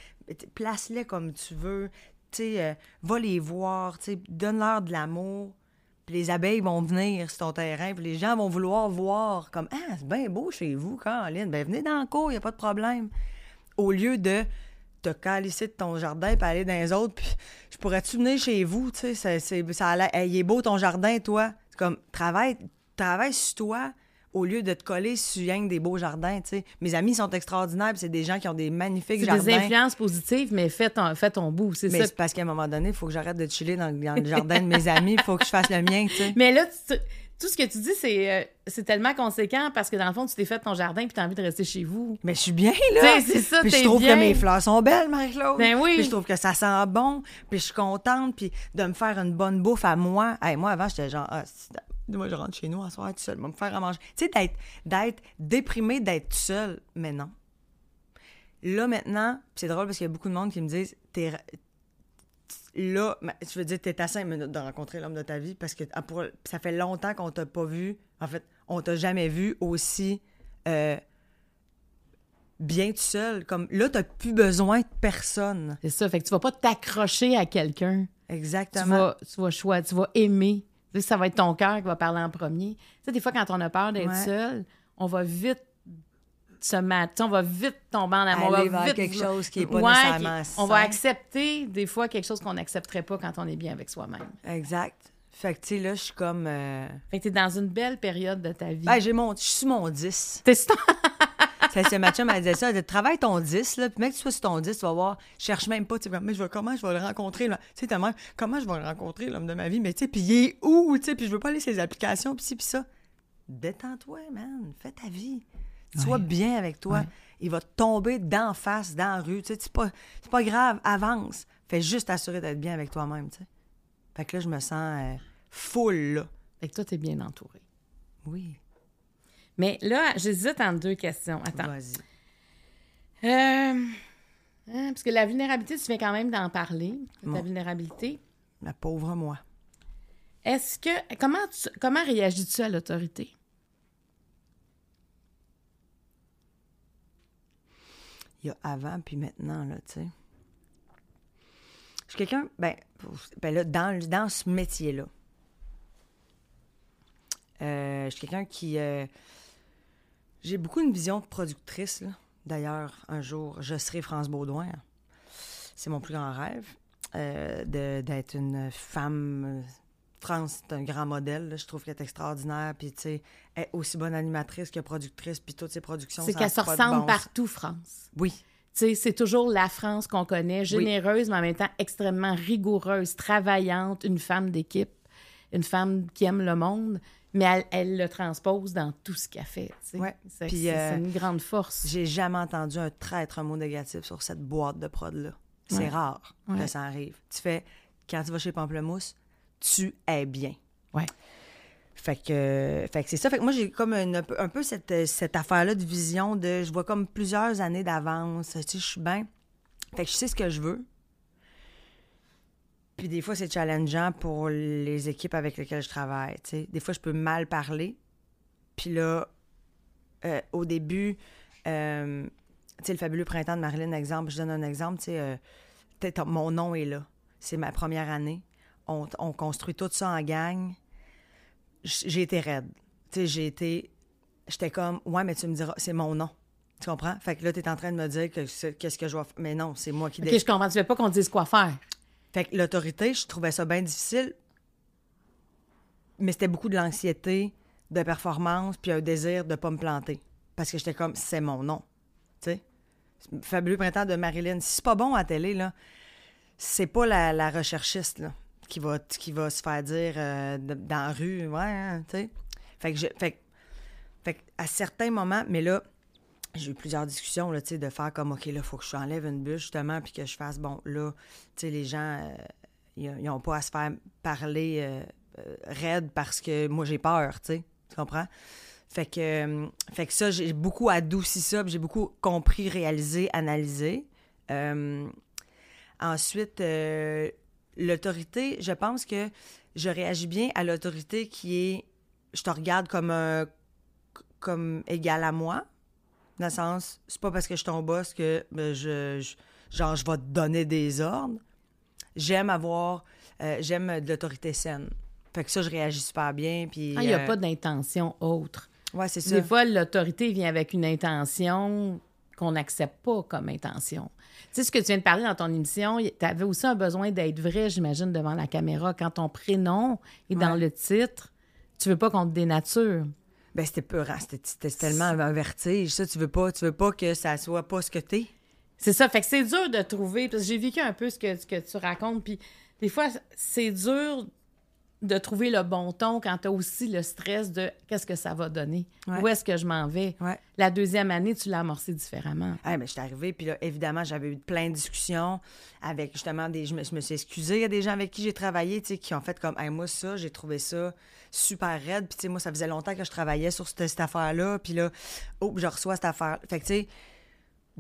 place-les comme tu veux. euh, va les voir, donne-leur de l'amour. Les abeilles vont venir sur ton terrain, puis les gens vont vouloir voir comme Ah, c'est bien beau chez vous, Caroline. Ben venez dans le cours, il n'y a pas de problème. Au lieu de te calisser de ton jardin puis aller dans les autres, puis je pourrais-tu venir chez vous, tu il est beau ton jardin, toi. C'est comme, travaille, travaille sur toi au lieu de te coller sur rien que des beaux jardins, tu sais. Mes amis sont extraordinaires, c'est des gens qui ont des magnifiques C'est jardins. des influences positives, mais fais ton, fais ton bout, c'est Mais c'est parce qu'à un moment donné, il faut que j'arrête de chiller dans, dans le jardin de mes amis, il faut que je fasse le mien, tu sais. Mais là, tu- tout ce que tu dis, c'est euh, c'est tellement conséquent parce que dans le fond, tu t'es fait ton jardin puis tu as envie de rester chez vous. Mais je suis bien, là. C'est ça, Puis je trouve bien. que mes fleurs sont belles, Marie-Claude. Ben oui. Puis je trouve que ça sent bon. Puis je suis contente. Puis de me faire une bonne bouffe à moi. Hey, moi, avant, j'étais genre, ah, moi, je rentre chez nous à soir tout seul. Je vais me faire à manger. Tu sais, d'être, d'être déprimé, d'être seul. Mais non. Là, maintenant, c'est drôle parce qu'il y a beaucoup de monde qui me disent, t'es. Là, je veux dire, t'es à cinq minutes de rencontrer l'homme de ta vie parce que ah, pour- ça fait longtemps qu'on t'a pas vu. En fait, on t'a jamais vu aussi euh, bien tout seul. Comme là, t'as plus besoin de personne. C'est ça. Fait que tu vas pas t'accrocher à quelqu'un. Tu Exactement. vas, tu vas choisir, tu vas aimer. Ça va être ton cœur qui va parler en premier. Tu sais, des fois, quand on a peur d'être Ouais. seul, on va vite se on va vite tomber en amour. on Aller va vers vite quelque chose qui est pas Ouais, nécessairement qui- On va accepter des fois quelque chose qu'on n'accepterait pas quand on est bien avec soi-même. Exact. Fait que, tu sais, là, je suis comme. euh, Fait que t'es dans une belle période de ta vie. Ben, j'ai mon. Je suis mon 10. T'es ça. C'est c'est ma chum, elle disait ça. Elle dit, travaille ton 10, là. Puis, mec, que tu sois sur ton 10, tu vas voir. Je cherche même pas. Tu sais, mais je comment je vais le rencontrer, là? Tu sais, ta mère, comment je vais le rencontrer, l'homme de ma vie? Mais, tu sais, puis il est où, tu sais? Puis, je veux pas aller sur les applications, puis ci, puis ça. Détends-toi, man. Fais ta vie. Sois bien avec toi. Ouais. Il va tomber d'en face, dans la rue. Tu sais, c'est pas, pas grave. Avance. Fais juste t'assurer d'être bien avec toi-même, tu sais. Fait que là, je me sens euh, full, là. Fait que toi, t'es bien entouré. Oui. Mais là, j'hésite entre deux questions. Attends. Vas-y. Euh, hein, parce que la vulnérabilité, tu viens quand même d'en parler, ta vulnérabilité. La pauvre moi. Est-ce que. Comment, tu- comment réagis-tu à l'autorité? il y a avant puis maintenant, là, tu sais. Je suis quelqu'un, ben, ben là, dans, dans ce métier-là, euh, je suis quelqu'un qui, euh, J'ai beaucoup une vision de productrice. là. D'ailleurs, un jour, je serai France Baudouin. C'est mon plus grand rêve euh, de- d'être une femme. euh, France, c'est un grand modèle. là. Je trouve qu'elle est extraordinaire. Puis, tu sais, elle est aussi bonne animatrice que productrice. Puis, toutes ses productions. C'est qu'elle se ressemble bon partout, France. Oui. Tu sais, c'est toujours la France qu'on connaît, généreuse, mais en même temps extrêmement rigoureuse, travaillante, une femme d'équipe, une femme qui aime le monde, mais elle, elle le transpose dans tout ce qu'elle fait. Ouais. C'est Puis, c'est- euh, c'est une grande force. J'ai jamais entendu un traître, un mot négatif sur cette boîte de prod-là. C'est Ouais. rare Ouais. que ça arrive. Tu fais, quand tu vas chez Pamplemousse, tu es bien. Ouais. Fait que, fait que c'est ça. Fait que moi, j'ai comme une- un peu, un peu cette, cette affaire-là de vision de. Je vois comme plusieurs années d'avance. Tu sais, je suis bien. Fait que je sais ce que je veux. Puis des fois, c'est challengeant pour les équipes avec lesquelles je travaille. Des fois, je peux mal parler. Puis là, euh, au début, euh, tu sais, le fabuleux printemps de Marilyn, exemple, je donne un exemple, tu sais, euh, mon nom est là. C'est ma première année. On, on construit tout ça en gang. J'ai été raide. Tu sais, j'ai été. J'étais comme, ouais, mais tu me diras, c'est mon nom. Tu comprends? Fait que là, tu es en train de me dire que qu'est-ce que je dois faire. Mais non, c'est moi qui OK, décide. je comprends. Tu veux pas qu'on dise quoi faire. Fait que l'autorité, je trouvais ça bien difficile. Mais c'était beaucoup de l'anxiété, de performance, puis un désir de pas me planter. Parce que j'étais comme, c'est mon nom. Tu sais? Fabuleux printemps de Marilyn. Si c'est pas bon à télé, là, c'est pas la, la recherchiste, là, qui va, qui va se faire dire euh, dans la rue, ouais, hein, tu sais. Fait que, je, fait, fait à certains moments, mais là, j'ai eu plusieurs discussions, là, de faire comme, OK, là, faut que je enlève une bûche, justement, puis que je fasse, bon, là, tu sais, les gens, euh, ils n'ont pas à se faire parler euh, euh, raide parce que moi, j'ai peur, tu comprends? Fait que, euh, fait que ça, j'ai beaucoup adouci ça, j'ai beaucoup compris, réalisé, analysé. Euh, ensuite, euh, l'autorité, je pense que je réagis bien à l'autorité qui est, je te regarde comme comme égal à moi, dans le sens, c'est pas parce que je suis ton boss que ben, je, je- genre, je vais te donner des ordres. J'aime avoir, euh, j'aime de l'autorité saine. Fait que ça, je réagis super bien. Puis, Ah, Il n'y a euh, pas d'intention autre. Ouais, c'est ça. Des fois, l'autorité vient avec une intention qu'on n'accepte pas comme intention. Tu sais, ce que tu viens de parler dans ton émission, tu avais aussi un besoin d'être vrai, j'imagine, devant la caméra. Quand ton prénom est dans le titre, tu veux pas qu'on te dénature. Ben, c'était peurant. C'était, c'était tellement un vertige. Ça, tu veux pas, tu veux pas que ça soit pas ce que t'es. C'est ça. Fait que c'est dur de trouver. Parce que j'ai vécu un peu ce que, ce que tu racontes. Puis des fois, c'est dur de trouver le bon ton quand tu as aussi le stress de qu'est-ce que ça va donner? Ouais. Où est-ce que je m'en vais? Ouais. La deuxième année, tu l'as amorcé différemment. Ah, ben, j'étais arrivée, puis là, évidemment, j'avais eu plein de discussions avec justement des. Je me, je me suis excusée. Il y a des gens avec qui j'ai travaillé, tu sais, qui ont fait comme, hey, moi, ça, j'ai trouvé ça super raide. Puis, tu sais, moi, ça faisait longtemps que je travaillais sur cette, cette affaire-là. Puis là, oh, je reçois cette affaire. Fait que, tu sais,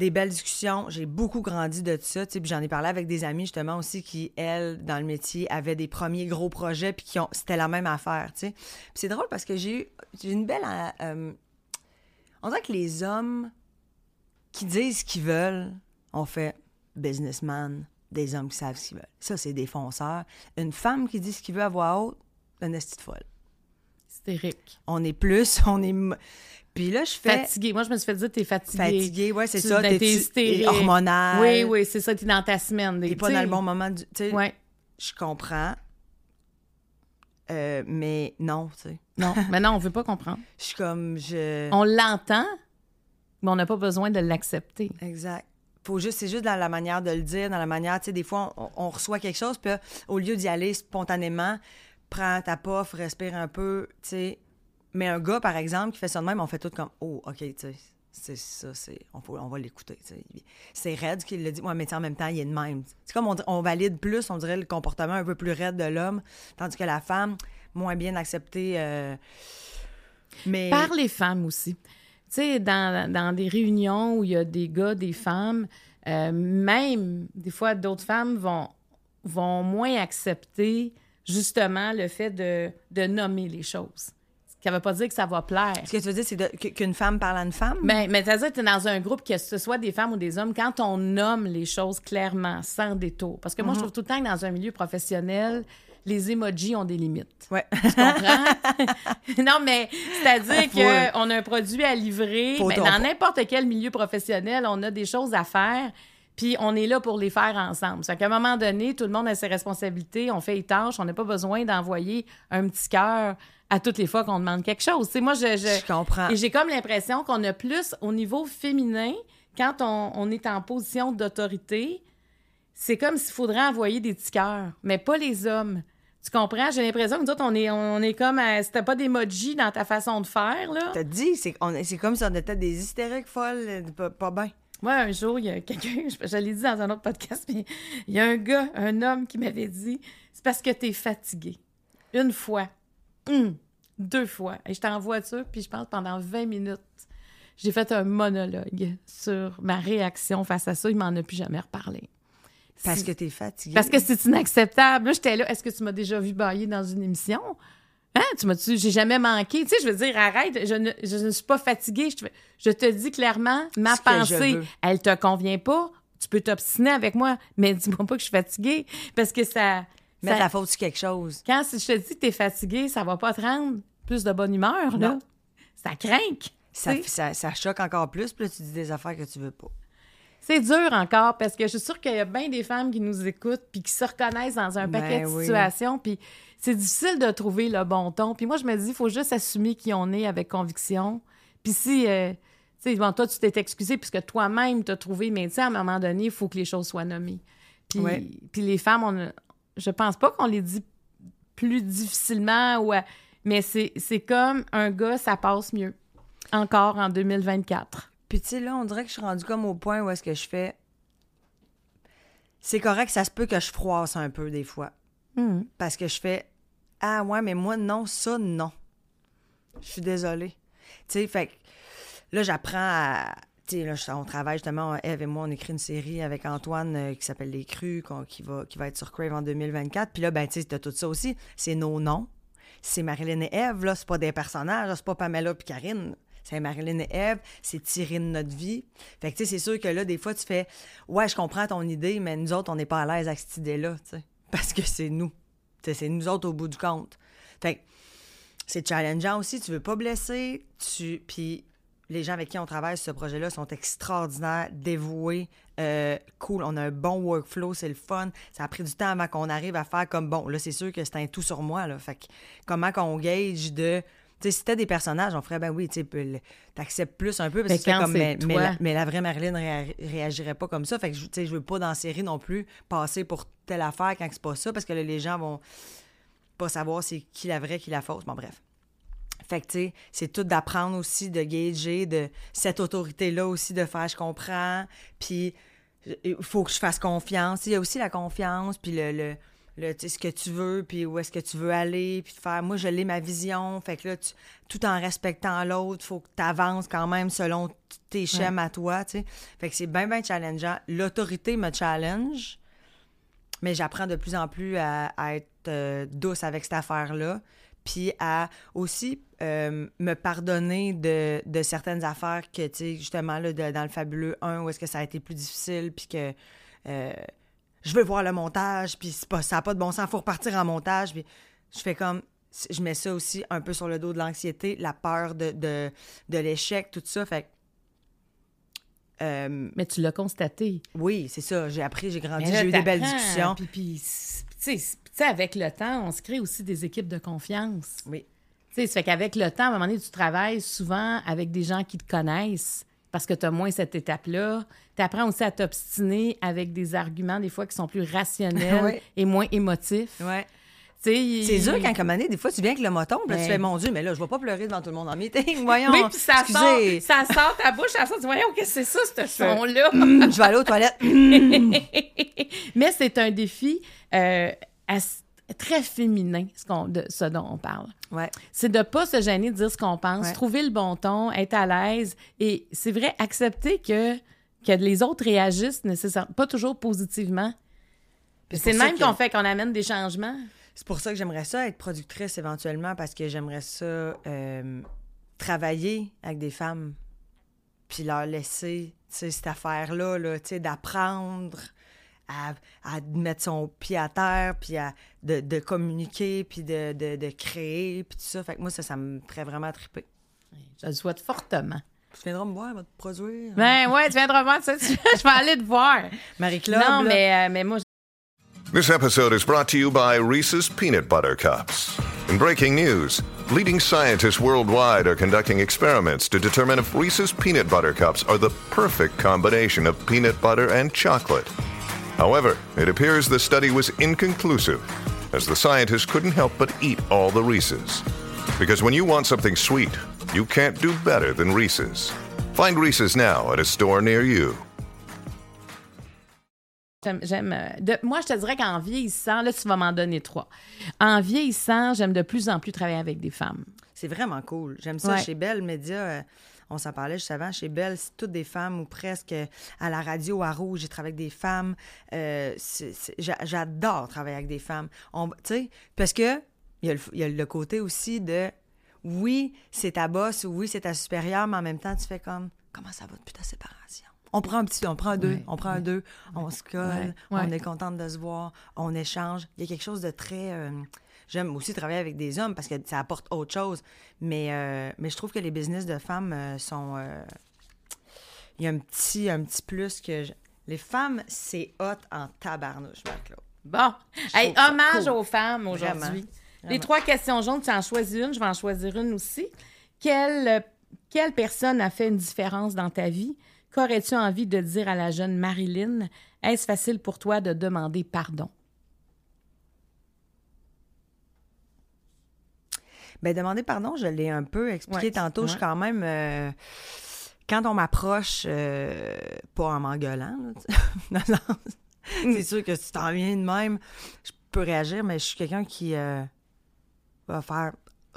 des belles discussions. J'ai beaucoup grandi de ça. Puis j'en ai parlé avec des amis, justement, aussi, qui, elles, dans le métier, avaient des premiers gros projets, puis qui ont. C'était la même affaire, tu sais. Puis c'est drôle parce que j'ai eu une belle. euh, on dirait que les hommes qui disent ce qu'ils veulent, on fait businessman, des hommes qui savent ce qu'ils veulent. Ça, c'est des fonceurs. Une femme qui dit ce qu'il veut à voix haute, une esti de folle. Hystérique. On est plus, on est... Puis là, je fais... Fatigué. Moi, je me suis fait dire t'es fatigué. Fatiguée, ouais, c'est Tu- ça. ben, T'es t'es hystérique. hormonal. Oui, oui, c'est ça. T'es dans ta semaine. T'es pas dans le bon moment du... Tu sais, Oui. je comprends. Euh, mais non, tu sais. Non, mais non, on veut pas comprendre. Je suis comme... Je... On l'entend, mais on n'a pas besoin de l'accepter. Exact. Faut juste, c'est juste dans la manière de le dire, dans la manière, tu sais, des fois, on, on reçoit quelque chose, puis au lieu d'y aller spontanément, prends ta puff, respire un peu, tu sais. Mais un gars, par exemple, qui fait ça de même, on fait tout comme, oh, OK, tu sais, c'est ça, c'est, on, va l'écouter. C'est raide qu'il le dit, ouais, mais en même temps, il est de même. C'est comme on, valide plus, on dirait, le comportement un peu plus raide de l'homme, tandis que la femme, moins bien acceptée. euh, mais. Par les femmes aussi. Tu sais, dans, dans des réunions où il y a des gars, des femmes, euh, même des fois d'autres femmes vont, vont moins accepter justement le fait de, de nommer les choses. Ne veut pas dire que ça va plaire. Ce que tu veux dire, c'est qu'une femme parle à une femme? Mais, mais c'est-à-dire que tu es dans un groupe, que ce soit des femmes ou des hommes, quand on nomme les choses clairement, sans détour. Parce que moi, je trouve tout le temps que dans un milieu professionnel, les emojis ont des limites. Ouais. Tu comprends? non, mais c'est-à-dire qu'on a un produit à livrer. Mais ton- dans n'importe quel milieu professionnel, on a des choses à faire. Puis on est là pour les faire ensemble. C'est qu'à un moment donné, tout le monde a ses responsabilités, on fait les tâches, on n'a pas besoin d'envoyer un petit cœur à toutes les fois qu'on demande quelque chose. Tu sais, moi, je, je- Je comprends. et j'ai comme l'impression qu'on a plus au niveau féminin, quand on, on est en position d'autorité, c'est comme s'il faudrait envoyer des petits cœurs, mais pas les hommes. Tu comprends? J'ai l'impression que nous autres, on est, on est comme. à- C'était pas d'emoji dans ta façon de faire, là. T'as dit, c'est on est- c'est comme si on était des hystériques folles, euh, pas, pas bien. Moi, un jour, il y a quelqu'un, je, je l'ai dit dans un autre podcast, mais il y a un gars, un homme qui m'avait dit c'est parce que t'es fatigué. Une fois. Deux fois. Et j'étais en voiture, puis je pense pendant 20 minutes, j'ai fait un monologue sur ma réaction face à ça. Il m'en a plus jamais reparlé. Parce que t'es fatigué. parce que c'est inacceptable. Là, j'étais là. Est-ce que tu m'as déjà vu bailler dans une émission? Hein? Tu m'as-tu. J'ai jamais manqué? Tu sais, je veux dire, arrête, je ne, je ne suis pas fatiguée. Je te, je te dis clairement, ma Ce pensée, elle te convient pas. Tu peux t'obstiner avec moi, mais dis-moi pas que je suis fatiguée. Parce que ça. Mettre ça- la faute sur quelque chose. Quand si je te dis que t'es fatiguée, ça va pas te rendre plus de bonne humeur, là. Non. Ça craint. Ça, ça, ça choque encore plus, puis là, tu dis des affaires que tu veux pas. C'est dur encore parce que je suis sûre qu'il y a bien des femmes qui nous écoutent puis qui se reconnaissent dans un Ben paquet de oui. situations. Puis c'est difficile de trouver le bon ton. Puis moi, je me dis, il faut juste assumer qui on est avec conviction. Puis si, euh, tu sais, bon, toi, tu t'es excusé puisque toi-même t'as trouvé, mais tu sais, à un moment donné, il faut que les choses soient nommées. Puis, Ouais. puis les femmes, on a- je pense pas qu'on les dit plus difficilement, ou à- mais c'est comme un gars, ça passe mieux. Encore en 2024. Puis tu sais, là, on dirait que je suis rendue comme au point où est-ce que je fais... C'est correct, ça se peut que je froisse un peu des fois. Mhm. Parce que je fais Ah ouais, mais moi, non, ça, non. Je suis désolée. Tu sais, fait que là, j'apprends à. On travaille justement, Eve et moi, on écrit une série avec Antoine euh, qui s'appelle Les Crues, qui, va, être sur Crave en 2024. Puis là, ben, tu sais, tout ça aussi. C'est nos noms. C'est Marilyn et Eve, là. C'est pas des personnages, c'est pas Pamela puis Karine. C'est Marilyn et Eve, c'est tiré notre vie. Fait que, tu sais, c'est sûr que là, des fois, tu fais Ouais, je comprends ton idée, mais nous autres, on n'est pas à l'aise avec cette idée-là. Parce que c'est nous. C'est nous autres au bout du compte. Fait c'est challengeant aussi. Tu veux pas blesser. Tu... Puis les gens avec qui on travaille sur ce projet-là sont extraordinaires, dévoués, euh, cool. On a un bon workflow, c'est le fun. Ça a pris du temps avant qu'on arrive à faire comme bon. Là, c'est sûr que c'est un tout sur moi. Là. Fait que comment qu'on gauge de. Tu sais, si c'était des personnages, on ferait, ben oui, tu t'acceptes plus un peu parce que comme, mais, mais la, mais la vraie Marilyn réa- réagirait pas comme ça. Fait que, je- tu sais, je veux pas dans la série non plus passer pour telle affaire quand c'est pas ça parce que là, les gens vont pas savoir c'est qui la vraie, qui la fausse. Bon, bref. Fait que, tu sais, c'est tout d'apprendre aussi, de gager, de cette autorité-là aussi, de faire je comprends, puis il faut que je fasse confiance. Il y a aussi la confiance, puis le, le, le, tu sais, ce que tu veux, puis où est-ce que tu veux aller, puis de faire, moi, je l'ai ma vision, fait que là, tu- tout en respectant l'autre, faut que tu avances quand même selon tes schèmes à toi, tu sais. Fait que c'est bien, bien challengeant. L'autorité me challenge, mais j'apprends de plus en plus à, à être euh, douce avec cette affaire-là, puis à aussi euh, me pardonner de, de certaines affaires que, tu sais, justement, là, de- dans le Fabuleux 1, où est-ce que ça a été plus difficile, puis que euh, je veux voir le montage, puis pas, ça n'a pas de bon sens, il faut repartir en montage, puis je fais comme... Je mets ça aussi un peu sur le dos de l'anxiété, la peur de, de, de l'échec, tout ça, fait euh, Mais tu l'as constaté. oui, c'est ça. J'ai appris, j'ai grandi, j'ai eu des belles discussions. Puis, puis, tu sais, sais, avec le temps, on se crée aussi des équipes de confiance. Oui. Tu sais, ça fait qu'avec le temps, à un moment donné, tu travailles souvent avec des gens qui te connaissent parce que tu as moins cette étape-là. Tu apprends aussi à t'obstiner avec des arguments, des fois, qui sont plus rationnels Oui. et moins émotifs. Ouais. Tu sais, il- C'est dur quand, comme année, des fois, tu viens avec le moton, puis tu Mais- fais, mon Dieu, mais là, je vais pas pleurer devant tout le monde en meeting. Voyons. Oui, puis ça sort, ça sort ta bouche, ça sort, tu dis, voyons, qu'est-ce que c'est ça, ce son-là? Hum, je vais aller aux toilettes. Mais c'est un défi euh, très féminin, ce, qu'on- de, ce dont on parle. Ouais. C'est de pas se gêner de dire ce qu'on pense, Ouais. trouver le bon ton, être à l'aise. Et c'est vrai, accepter que, que les autres réagissent nécessairement, pas toujours positivement. C'est le même qu'on fait, qu'on amène des changements. C'est pour ça que j'aimerais ça être productrice éventuellement, parce que j'aimerais ça euh, travailler avec des femmes, puis leur laisser, cette affaire-là, là, d'apprendre à, à mettre son pied à terre, puis à, de, de communiquer, puis de, de, de créer, puis tout ça. Fait que moi, ça, ça me ferait vraiment triper. Je le souhaite fortement. Tu viendras me voir, va te produire. Ben ouais, tu viendras voir ça. Je vais aller te voir. Marie-Claude. Non, là. mais, euh, mais moi, This episode is brought to you by Reese's Peanut Butter Cups. In breaking news, leading scientists worldwide are conducting experiments to determine if Reese's Peanut Butter Cups are the perfect combination of peanut butter and chocolate. However, it appears the study was inconclusive, as the scientists couldn't help but eat all the Reese's. Because when you want something sweet, you can't do better than Reese's. Find Reese's now at a store near you. J'aime, j'aime, euh, de- moi, je te dirais qu'en vieillissant, là, tu vas m'en donner trois. En vieillissant, j'aime de plus en plus travailler avec des femmes. C'est vraiment cool. J'aime ça. Ouais. Chez Belle Média, euh, on s'en parlait juste avant. Chez Belle, c'est toutes des femmes ou presque à la radio, à Rouge, j'ai travaillé avec des femmes. Euh, J'adore travailler avec des femmes. Tu sais, parce que il y, a le, il y a le côté aussi de oui, c'est ta boss ou oui, c'est ta supérieure, mais en même temps, tu fais comme comment ça va depuis ta séparation? On prend un petit, on prend un deux, Ouais, on prend un deux, on se colle, on est contente de se voir, on échange. Il y a quelque chose de très. euh, J'aime aussi travailler avec des hommes parce que ça apporte autre chose. Mais, euh, mais je trouve que les business de femmes euh, sont. euh, Il y a un petit, un petit plus que. je- Les femmes, c'est hot en tabarnouche, Marc-Claude. Bon. Hey, hommage cool. aux femmes aujourd'hui. Les trois questions jaunes, tu en choisis une, je vais en choisir une aussi. Quelle, quelle personne a fait une différence dans ta vie? Qu'aurais-tu envie de dire à la jeune Marilyn? Est-ce facile pour toi de demander pardon? Ben, demander pardon, je l'ai un peu expliqué Ouais, tantôt. Je suis quand même. euh, quand on m'approche, euh, pas en m'engueulant, sens- c'est sûr que si tu t'en viens de même, je peux réagir, mais je suis quelqu'un qui euh, va faire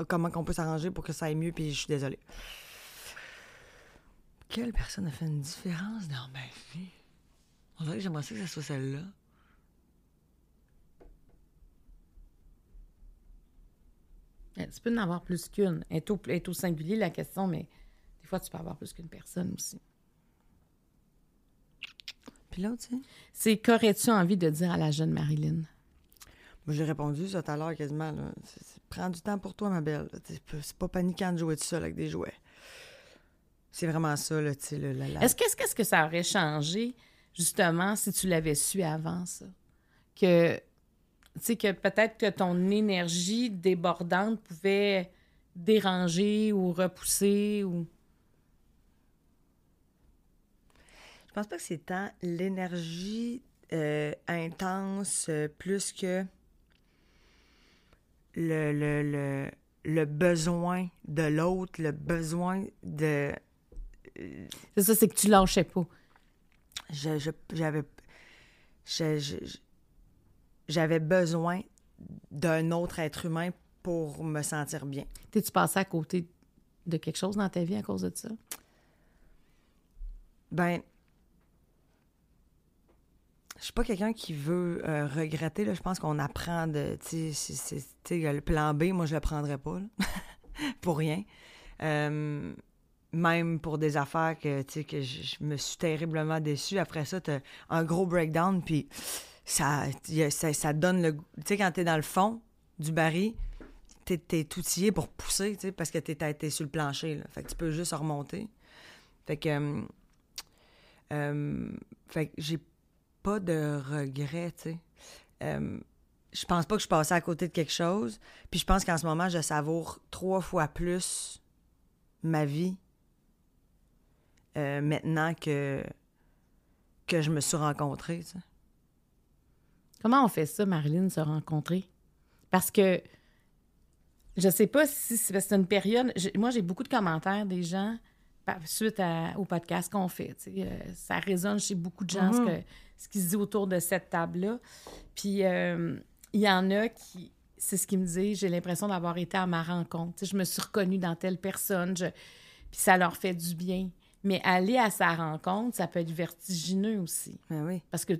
comment qu'on peut s'arranger pour que ça aille mieux, puis je suis désolée. Quelle personne a fait une différence dans ma vie? On dirait que j'aimerais ça que ce soit celle-là. Tu peux en avoir plus qu'une. Est au, est au singulier, la question, mais des fois, tu peux avoir plus qu'une personne aussi. Puis là, tu sais? C'est qu'aurais-tu envie de dire à la jeune Marilyn? Moi, j'ai répondu ça tout à l'heure quasiment. Là. C'est- c'est- prends du temps pour toi, ma belle. C'est pas- C'est pas paniquant de jouer tout seul avec des jouets. C'est vraiment ça, là, tu sais. la- Est-ce que- qu'est-ce que ça aurait changé, justement, si tu l'avais su avant ça? Que, sais, que peut-être que ton énergie débordante pouvait déranger ou repousser ou... Je pense pas que c'est tant l'énergie euh, intense euh, plus que le, le, le, le besoin de l'autre, le besoin de... C'est ça, c'est que tu lâchais pas. je- je- J'avais... je- je- je- J'avais besoin d'un autre être humain pour me sentir bien. T'es-tu passé à côté de quelque chose dans ta vie à cause de ça? Ben, je suis pas quelqu'un qui veut euh, regretter. Là. Je pense qu'on apprend de. Tu sais, le plan B, moi, je le prendrais pas. là. pour rien. Euh, même pour des affaires que, tu sais, que je, je me suis terriblement déçue. Après ça, t'as un gros breakdown, puis ça, ça, donne le goût. Tu sais, quand t'es dans le fond du baril, t'es, outillé pour pousser, tu sais, parce que t'es, t'es sur le plancher. Là. Fait que tu peux juste remonter. Fait que. euh, euh, fait que j'ai pas de regrets, tu sais. Euh, je pense pas que je passais à côté de quelque chose. Puis je pense qu'en ce moment, je savoure trois fois plus ma vie euh, maintenant que, que je me suis rencontrée, tu sais. Comment on fait ça, Marilyn, se rencontrer? Parce que je sais pas si c'est une période. Moi, j'ai beaucoup de commentaires des gens suite à- au podcast qu'on fait. euh, ça résonne chez beaucoup de gens ce, que- ce qui se dit autour de cette table-là. Puis euh, il y en a qui. C'est ce qu'ils me disent. J'ai l'impression d'avoir été à ma rencontre. Je me suis reconnue dans telle personne. je- puis ça leur fait du bien. Mais aller à sa rencontre, ça peut être vertigineux aussi. Ben oui. Parce que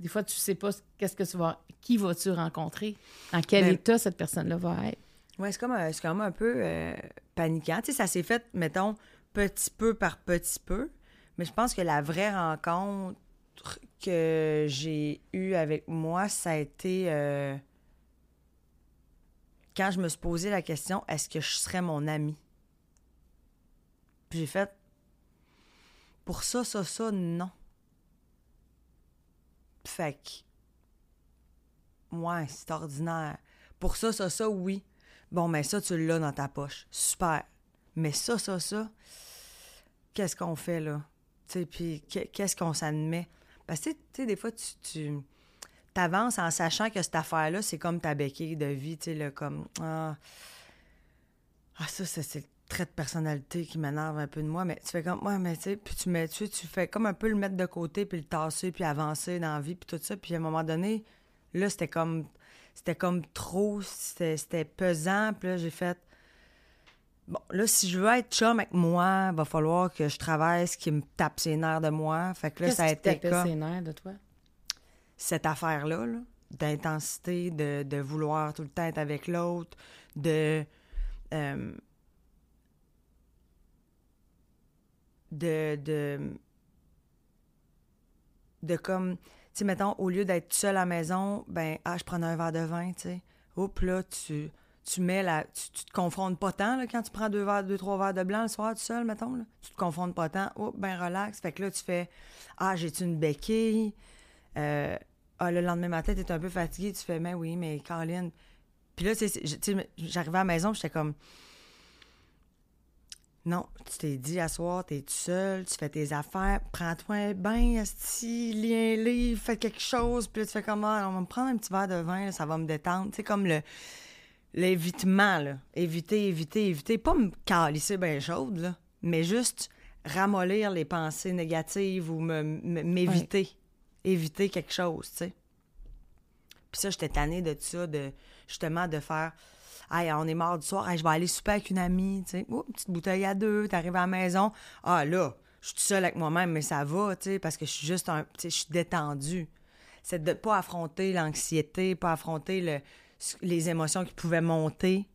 des fois, tu sais pas qu'est-ce que tu vas. Qui vas-tu rencontrer? Dans quel Ben- état cette personne-là va être? Ouais, c'est comme, un- c'est comme un peu euh, paniquant. Tu sais, ça s'est fait, mettons, petit peu par petit peu. Mais je pense que la vraie rencontre, que j'ai eu avec moi, ça a été euh, quand je me suis posé la question est-ce que je serais mon ami Puis j'ai fait pour ça, ça, ça, non. Fait que, ouais, c'est ordinaire. Pour ça, ça, ça, oui. Bon, mais ça, tu l'as dans ta poche. Super. Mais ça, ça, ça, qu'est-ce qu'on fait là? Tu sais, puis qu'est-ce qu'on s'admet? Parce que, tu sais, des fois, tu, tu avances en sachant que cette affaire-là, c'est comme ta béquille de vie, tu sais, là, comme, ah, ah ça, c'est le trait de personnalité qui m'énerve un peu de moi, mais tu fais comme, ouais, mais tu sais, puis tu mets, tu, tu fais comme un peu le mettre de côté, puis le tasser, puis avancer dans la vie, puis tout ça, puis à un moment donné, là, c'était comme, c'était comme trop, c'était pesant, puis là, j'ai fait, Bon, là, si je veux être chum avec moi, il va falloir que je travaille ce qui me tape ses nerfs de moi. Fait que là, ça a été comme... ses nerfs de toi? Cette affaire-là, -là, d'intensité, de, de, vouloir tout le temps être avec l'autre, de... Euh, de, de... de comme... Tu sais, mettons, au lieu d'être seul à la maison, ben, ah, je prends un verre de vin, tu sais. Oups, là, tu tu mets la. Tu, te confrontes pas tant là, quand tu prends deux verres, deux, trois verres de blanc le soir tout seul, mettons. Là. Tu te confrontes pas tant. Oh, ben relax. Fait que là, tu fais Ah, j'ai-tu une béquille? Euh, ah, le lendemain matin, t'es un peu fatigué, tu fais Mais oui, mais Caroline. Puis là, j'arrivais à la maison, j'étais comme non, tu t'es dit à soir, t'es tout seul, tu fais tes affaires, prends-toi un bain, lis un livre, fais quelque chose, puis là, tu fais comme, ah, on va me prendre un petit verre de vin, ça va me détendre. C'est comme le, l'évitement, là. Éviter, éviter, éviter. Pas me calisser bien chaude, là, mais juste ramollir les pensées négatives ou m'éviter. Éviter quelque chose, tu sais. Puis ça, j'étais tannée de ça, de justement de faire Hey, on est mort du soir, je vais aller souper avec une amie, tu sais. Oh, petite bouteille à deux, t'arrives à la maison. Ah là, je suis seule avec moi-même, mais ça va, tu sais, parce que je suis juste un. Je suis détendue. C'est de pas affronter l'anxiété, pas affronter le les émotions qui pouvaient monter.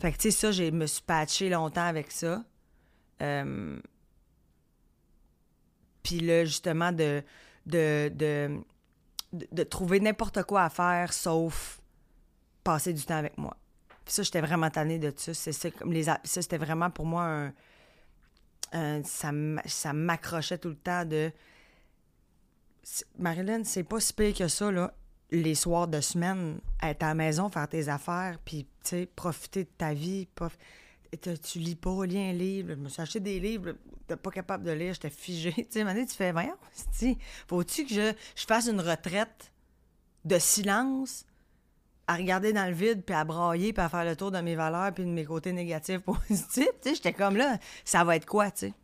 Fait que, tu sais, ça, je me suis patché longtemps avec ça. Euh, puis là, justement, de, de, de, de trouver n'importe quoi à faire sauf passer du temps avec moi. Ça, j'étais vraiment tannée de ça. C'est, comme les, ça, c'était vraiment pour moi un. ça, ça m'accrochait tout le temps de. Marilyn, c'est pas si pire que ça, là les soirs de semaine, être à la maison, faire tes affaires, puis, tu sais, profiter de ta vie. Tu lis pas, lis un livre. Je me suis acheté des livres, t'es pas capable de lire, j'étais figé. Tu sais, tu fais, voyons, faut-tu que je, je fasse une retraite de silence à regarder dans le vide, puis à brailler, puis à faire le tour de mes valeurs, puis de mes côtés négatifs, positifs? Tu sais, j'étais comme là, ça va être quoi, tu sais?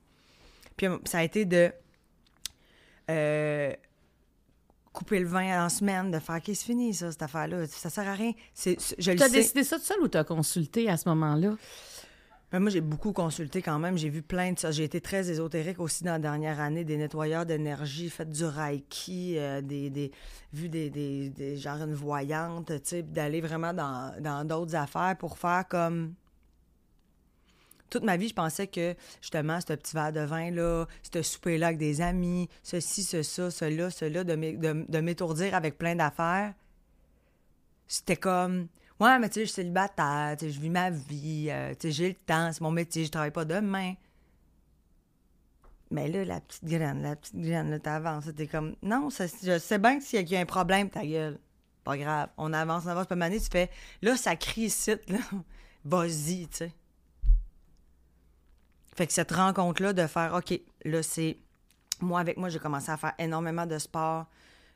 Puis ça a été de... Euh, couper le vin en semaine, de faire qu'est-ce fini ça, cette affaire-là. Ça sert à rien. C'est, je as décidé ça tout seul ou tu as consulté à ce moment-là? Ben moi, j'ai beaucoup consulté quand même. J'ai vu plein de ça. J'ai été très ésotérique aussi dans la dernière année, des nettoyeurs d'énergie, fait du reiki, euh, des, des, vu des, des, des genre une voyante, d'aller vraiment dans, dans d'autres affaires pour faire comme toute ma vie, je pensais que justement, ce petit verre de vin-là, ce souper-là avec des amis, ceci, ce, ça, cela, cela, de m'étourdir avec plein d'affaires, c'était comme. Ouais, mais tu sais, je suis célibataire, je vis ma vie, euh, tu sais, j'ai le temps, c'est mon métier, je travaille pas demain. Mais là, la petite graine, la petite graine, là, t'avances, t'es comme, non, je sais bien que s'il y a un problème, ta gueule. Pas grave. On avance, on avance, pas tu fais, là, ça crie ici, là. Vas-y, tu sais. Fait que cette rencontre-là de faire, OK, là, c'est. Moi, avec moi, j'ai commencé à faire énormément de sport,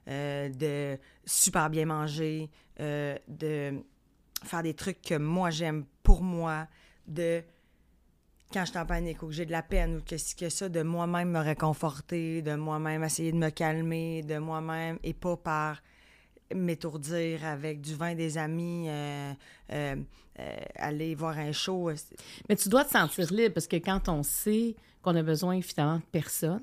euh, de super bien manger, euh, de faire des trucs que moi, j'aime pour moi, de. Quand je suis en ou que j'ai de la peine ou que, que ça, de moi-même me réconforter, de moi-même essayer de me calmer, de moi-même et pas par m'étourdir avec du vin des amis, euh, euh, euh, aller voir un show. Mais tu dois te sentir libre parce que quand on sait qu'on a besoin évidemment de personne,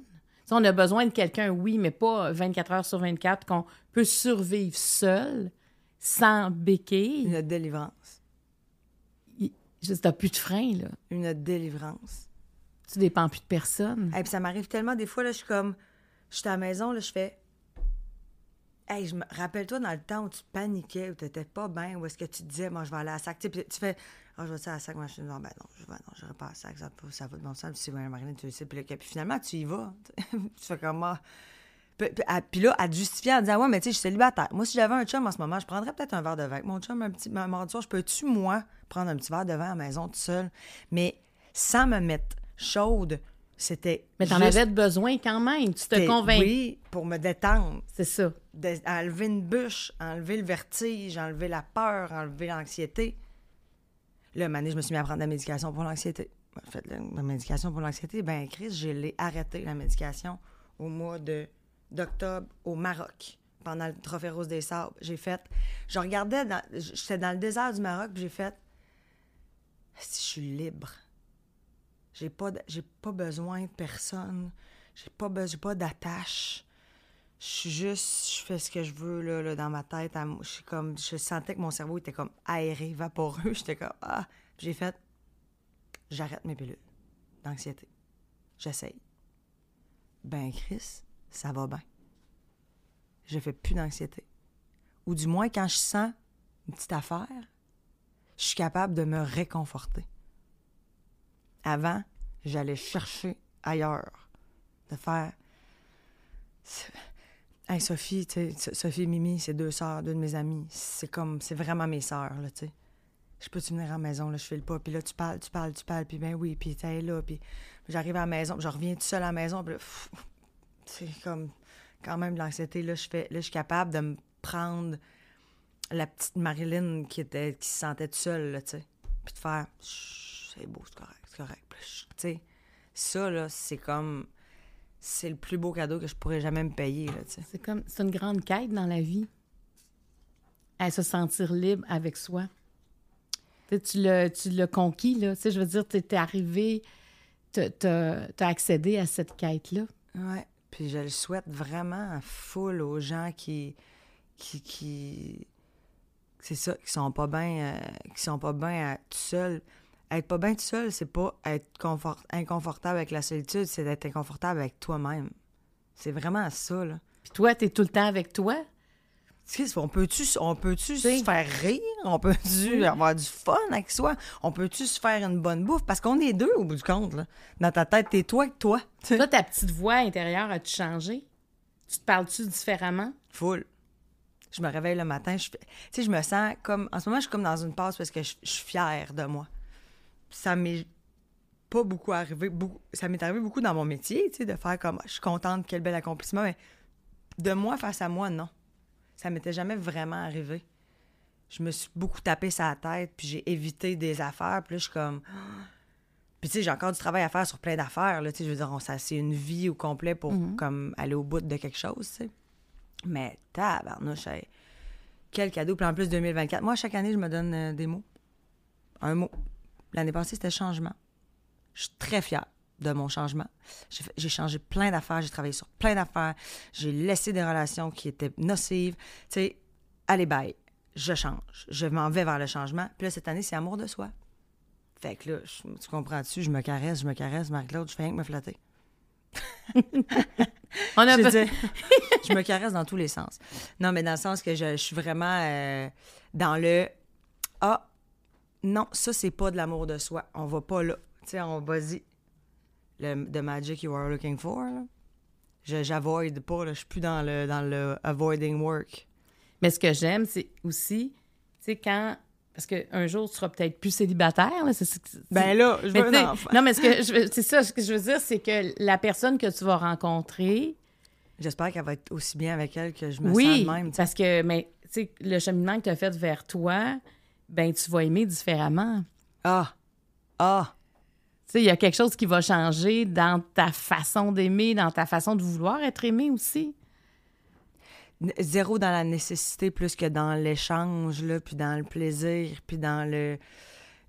on a besoin de quelqu'un, oui, mais pas 24 heures sur 24, qu'on peut survivre seul, sans béquille. Une délivrance. Tu n'as plus de frein, là. Une délivrance. Tu dépends plus de personne. Et puis ça m'arrive tellement des fois, là, je suis comme J'étais à la maison, là, je fais. Hey, je me rappelle-toi dans le temps où tu paniquais, où tu n'étais pas bien, où est-ce que tu disais, moi, je vais aller à la sac. Tu, sais, tu fais, ah, je vais à la sac. Moi, je dis, non, ben non, je vais, non, je pas à la sac, ça, ça va de bon sens. Puis, c'est bien, Marilyn, tu le sais. Puis, là, puis finalement, tu y vas. tu fais comme, moi. Puis, là, à te justifier en disant, ouais, mais tu sais, je suis célibataire. Moi, si j'avais un chum en ce moment, je prendrais peut-être un verre de vin. avec Mon chum, un petit mardi soir, je peux-tu, moi, prendre un petit verre de vin à la maison tout seul? Mais sans me mettre chaude, c'était. Mais t'en juste- avais besoin quand même. Tu te convaincs. Oui, pour me détendre. C'est ça. de- enlever une bûche, enlever le vertige, enlever la peur, enlever l'anxiété. Là, donné, je me suis mis à prendre de la médication pour l'anxiété. En fait, la, la médication pour l'anxiété, ben Chris, je l'ai arrêté, la médication, au mois de d'octobre au Maroc, pendant le Trophée Rose des Sables. J'ai fait... Je regardais, j'étais dans le désert du Maroc, puis j'ai fait... Si je suis libre, j'ai pas, j'ai pas besoin de personne, j'ai pas, be- j'ai pas d'attache je suis juste, je fais ce que je veux là, là, dans ma tête. Je comme, je sentais que mon cerveau était comme aéré, vaporeux. J'étais comme ah. J'ai fait, j'arrête mes pilules d'anxiété. J'essaye. Ben Chris, ça va bien. Je fais plus d'anxiété. Ou du moins quand je sens une petite affaire, je suis capable de me réconforter. Avant, j'allais chercher ailleurs, de faire. Hey, Sophie, Sophie et Mimi, c'est deux sœurs, deux de mes amies. C'est comme, c'est vraiment mes sœurs, là, tu sais. Je peux-tu venir à la maison, là, je fais le pas, puis là, tu parles, tu parles, tu parles, puis ben oui, puis t'es là, puis j'arrive à la maison, puis je reviens tout seul à la maison, puis c'est comme, quand même, de l'anxiété, là, je fais, là, je suis capable de me prendre la petite Marilyn qui était, qui se sentait toute seule, là, tu sais, puis de faire, c'est beau, c'est correct, c'est correct, tu sais, ça, là, c'est comme, c'est le plus beau cadeau que je pourrais jamais me payer, là, tu sais. C'est comme c'est une grande quête dans la vie. À se sentir libre avec soi. Tu l'as, tu l'as conquis, là. Tu sais, je veux dire, tu es arrivé, tu as accédé à cette quête-là. Ouais. Puis je le souhaite vraiment full aux gens qui. qui. c'est ça, qui sont pas bien. euh, qui sont pas bien tout seuls. Être pas bien tout seul, c'est pas être confort- inconfortable avec la solitude, c'est d'être inconfortable avec toi-même. C'est vraiment ça, là. Puis toi, tu es tout le temps avec toi? On peut-tu on peut-tu se faire rire? On peut-tu avoir du fun avec soi? On peut-tu se faire une bonne bouffe? Parce qu'on est deux au bout du compte, là. Dans ta tête, t'es toi que toi. ta petite voix intérieure, a-tu changé? Tu te parles-tu différemment? Full. Je me réveille le matin, je tu sais, je me sens comme en ce moment je suis comme dans une passe parce que je, je suis fière de moi. Ça m'est pas beaucoup arrivé, beaucoup, ça m'est arrivé beaucoup dans mon métier, tu sais, de faire comme je suis contente, quel bel accomplissement, mais de moi face à moi, non. Ça m'était jamais vraiment arrivé. Je me suis beaucoup tapé sa tête, puis j'ai évité des affaires, puis là, je suis comme puis tu sais, j'ai encore du travail à faire sur plein d'affaires, là, tu sais, je veux dire, on- ça, c'est une vie au complet pour comme aller au bout de quelque chose. Mais tabarnouche, hey, quel cadeau. Puis en plus, 2024, moi, chaque année, je me donne euh, des mots. Un mot. L'année passée, c'était changement. Je suis très fière de mon changement. J'ai changé plein d'affaires, j'ai travaillé sur plein d'affaires, j'ai laissé des relations qui étaient nocives. Tu sais, allez, bye, je change. Je m'en vais vers le changement. Puis là, cette année, c'est amour de soi. Fait que là, je- tu comprends-tu, je me caresse, je me caresse, Marc-Claude, je fais rien que me flatter. On a dire, je me caresse dans tous les sens. Non, mais dans le sens que je, je suis vraiment euh, dans le Ah, non, ça, c'est pas de l'amour de soi. On va pas là. Tu sais, on va-y. Le The magic you are looking for, j'avoid pas, là. Je suis plus dans le, dans le avoiding work. Mais ce que j'aime, c'est aussi, tu sais, quand. Parce qu'un jour, tu seras peut-être plus célibataire. Là, c'est, c'est- Ben là, je veux un enfant. non, mais c'est ça, ce que je veux dire, c'est que la personne que tu vas rencontrer, J'espère qu'elle va être aussi bien avec elle que je me oui, sens de même. sais. parce que, mais, tu sais, le cheminement que tu as fait vers toi, ben, tu vas aimer différemment. Ah! Ah! Il y a quelque chose qui va changer dans ta façon d'aimer, dans ta façon de vouloir être aimé aussi. Zéro dans la nécessité plus que dans l'échange, là, puis dans le plaisir, puis dans le,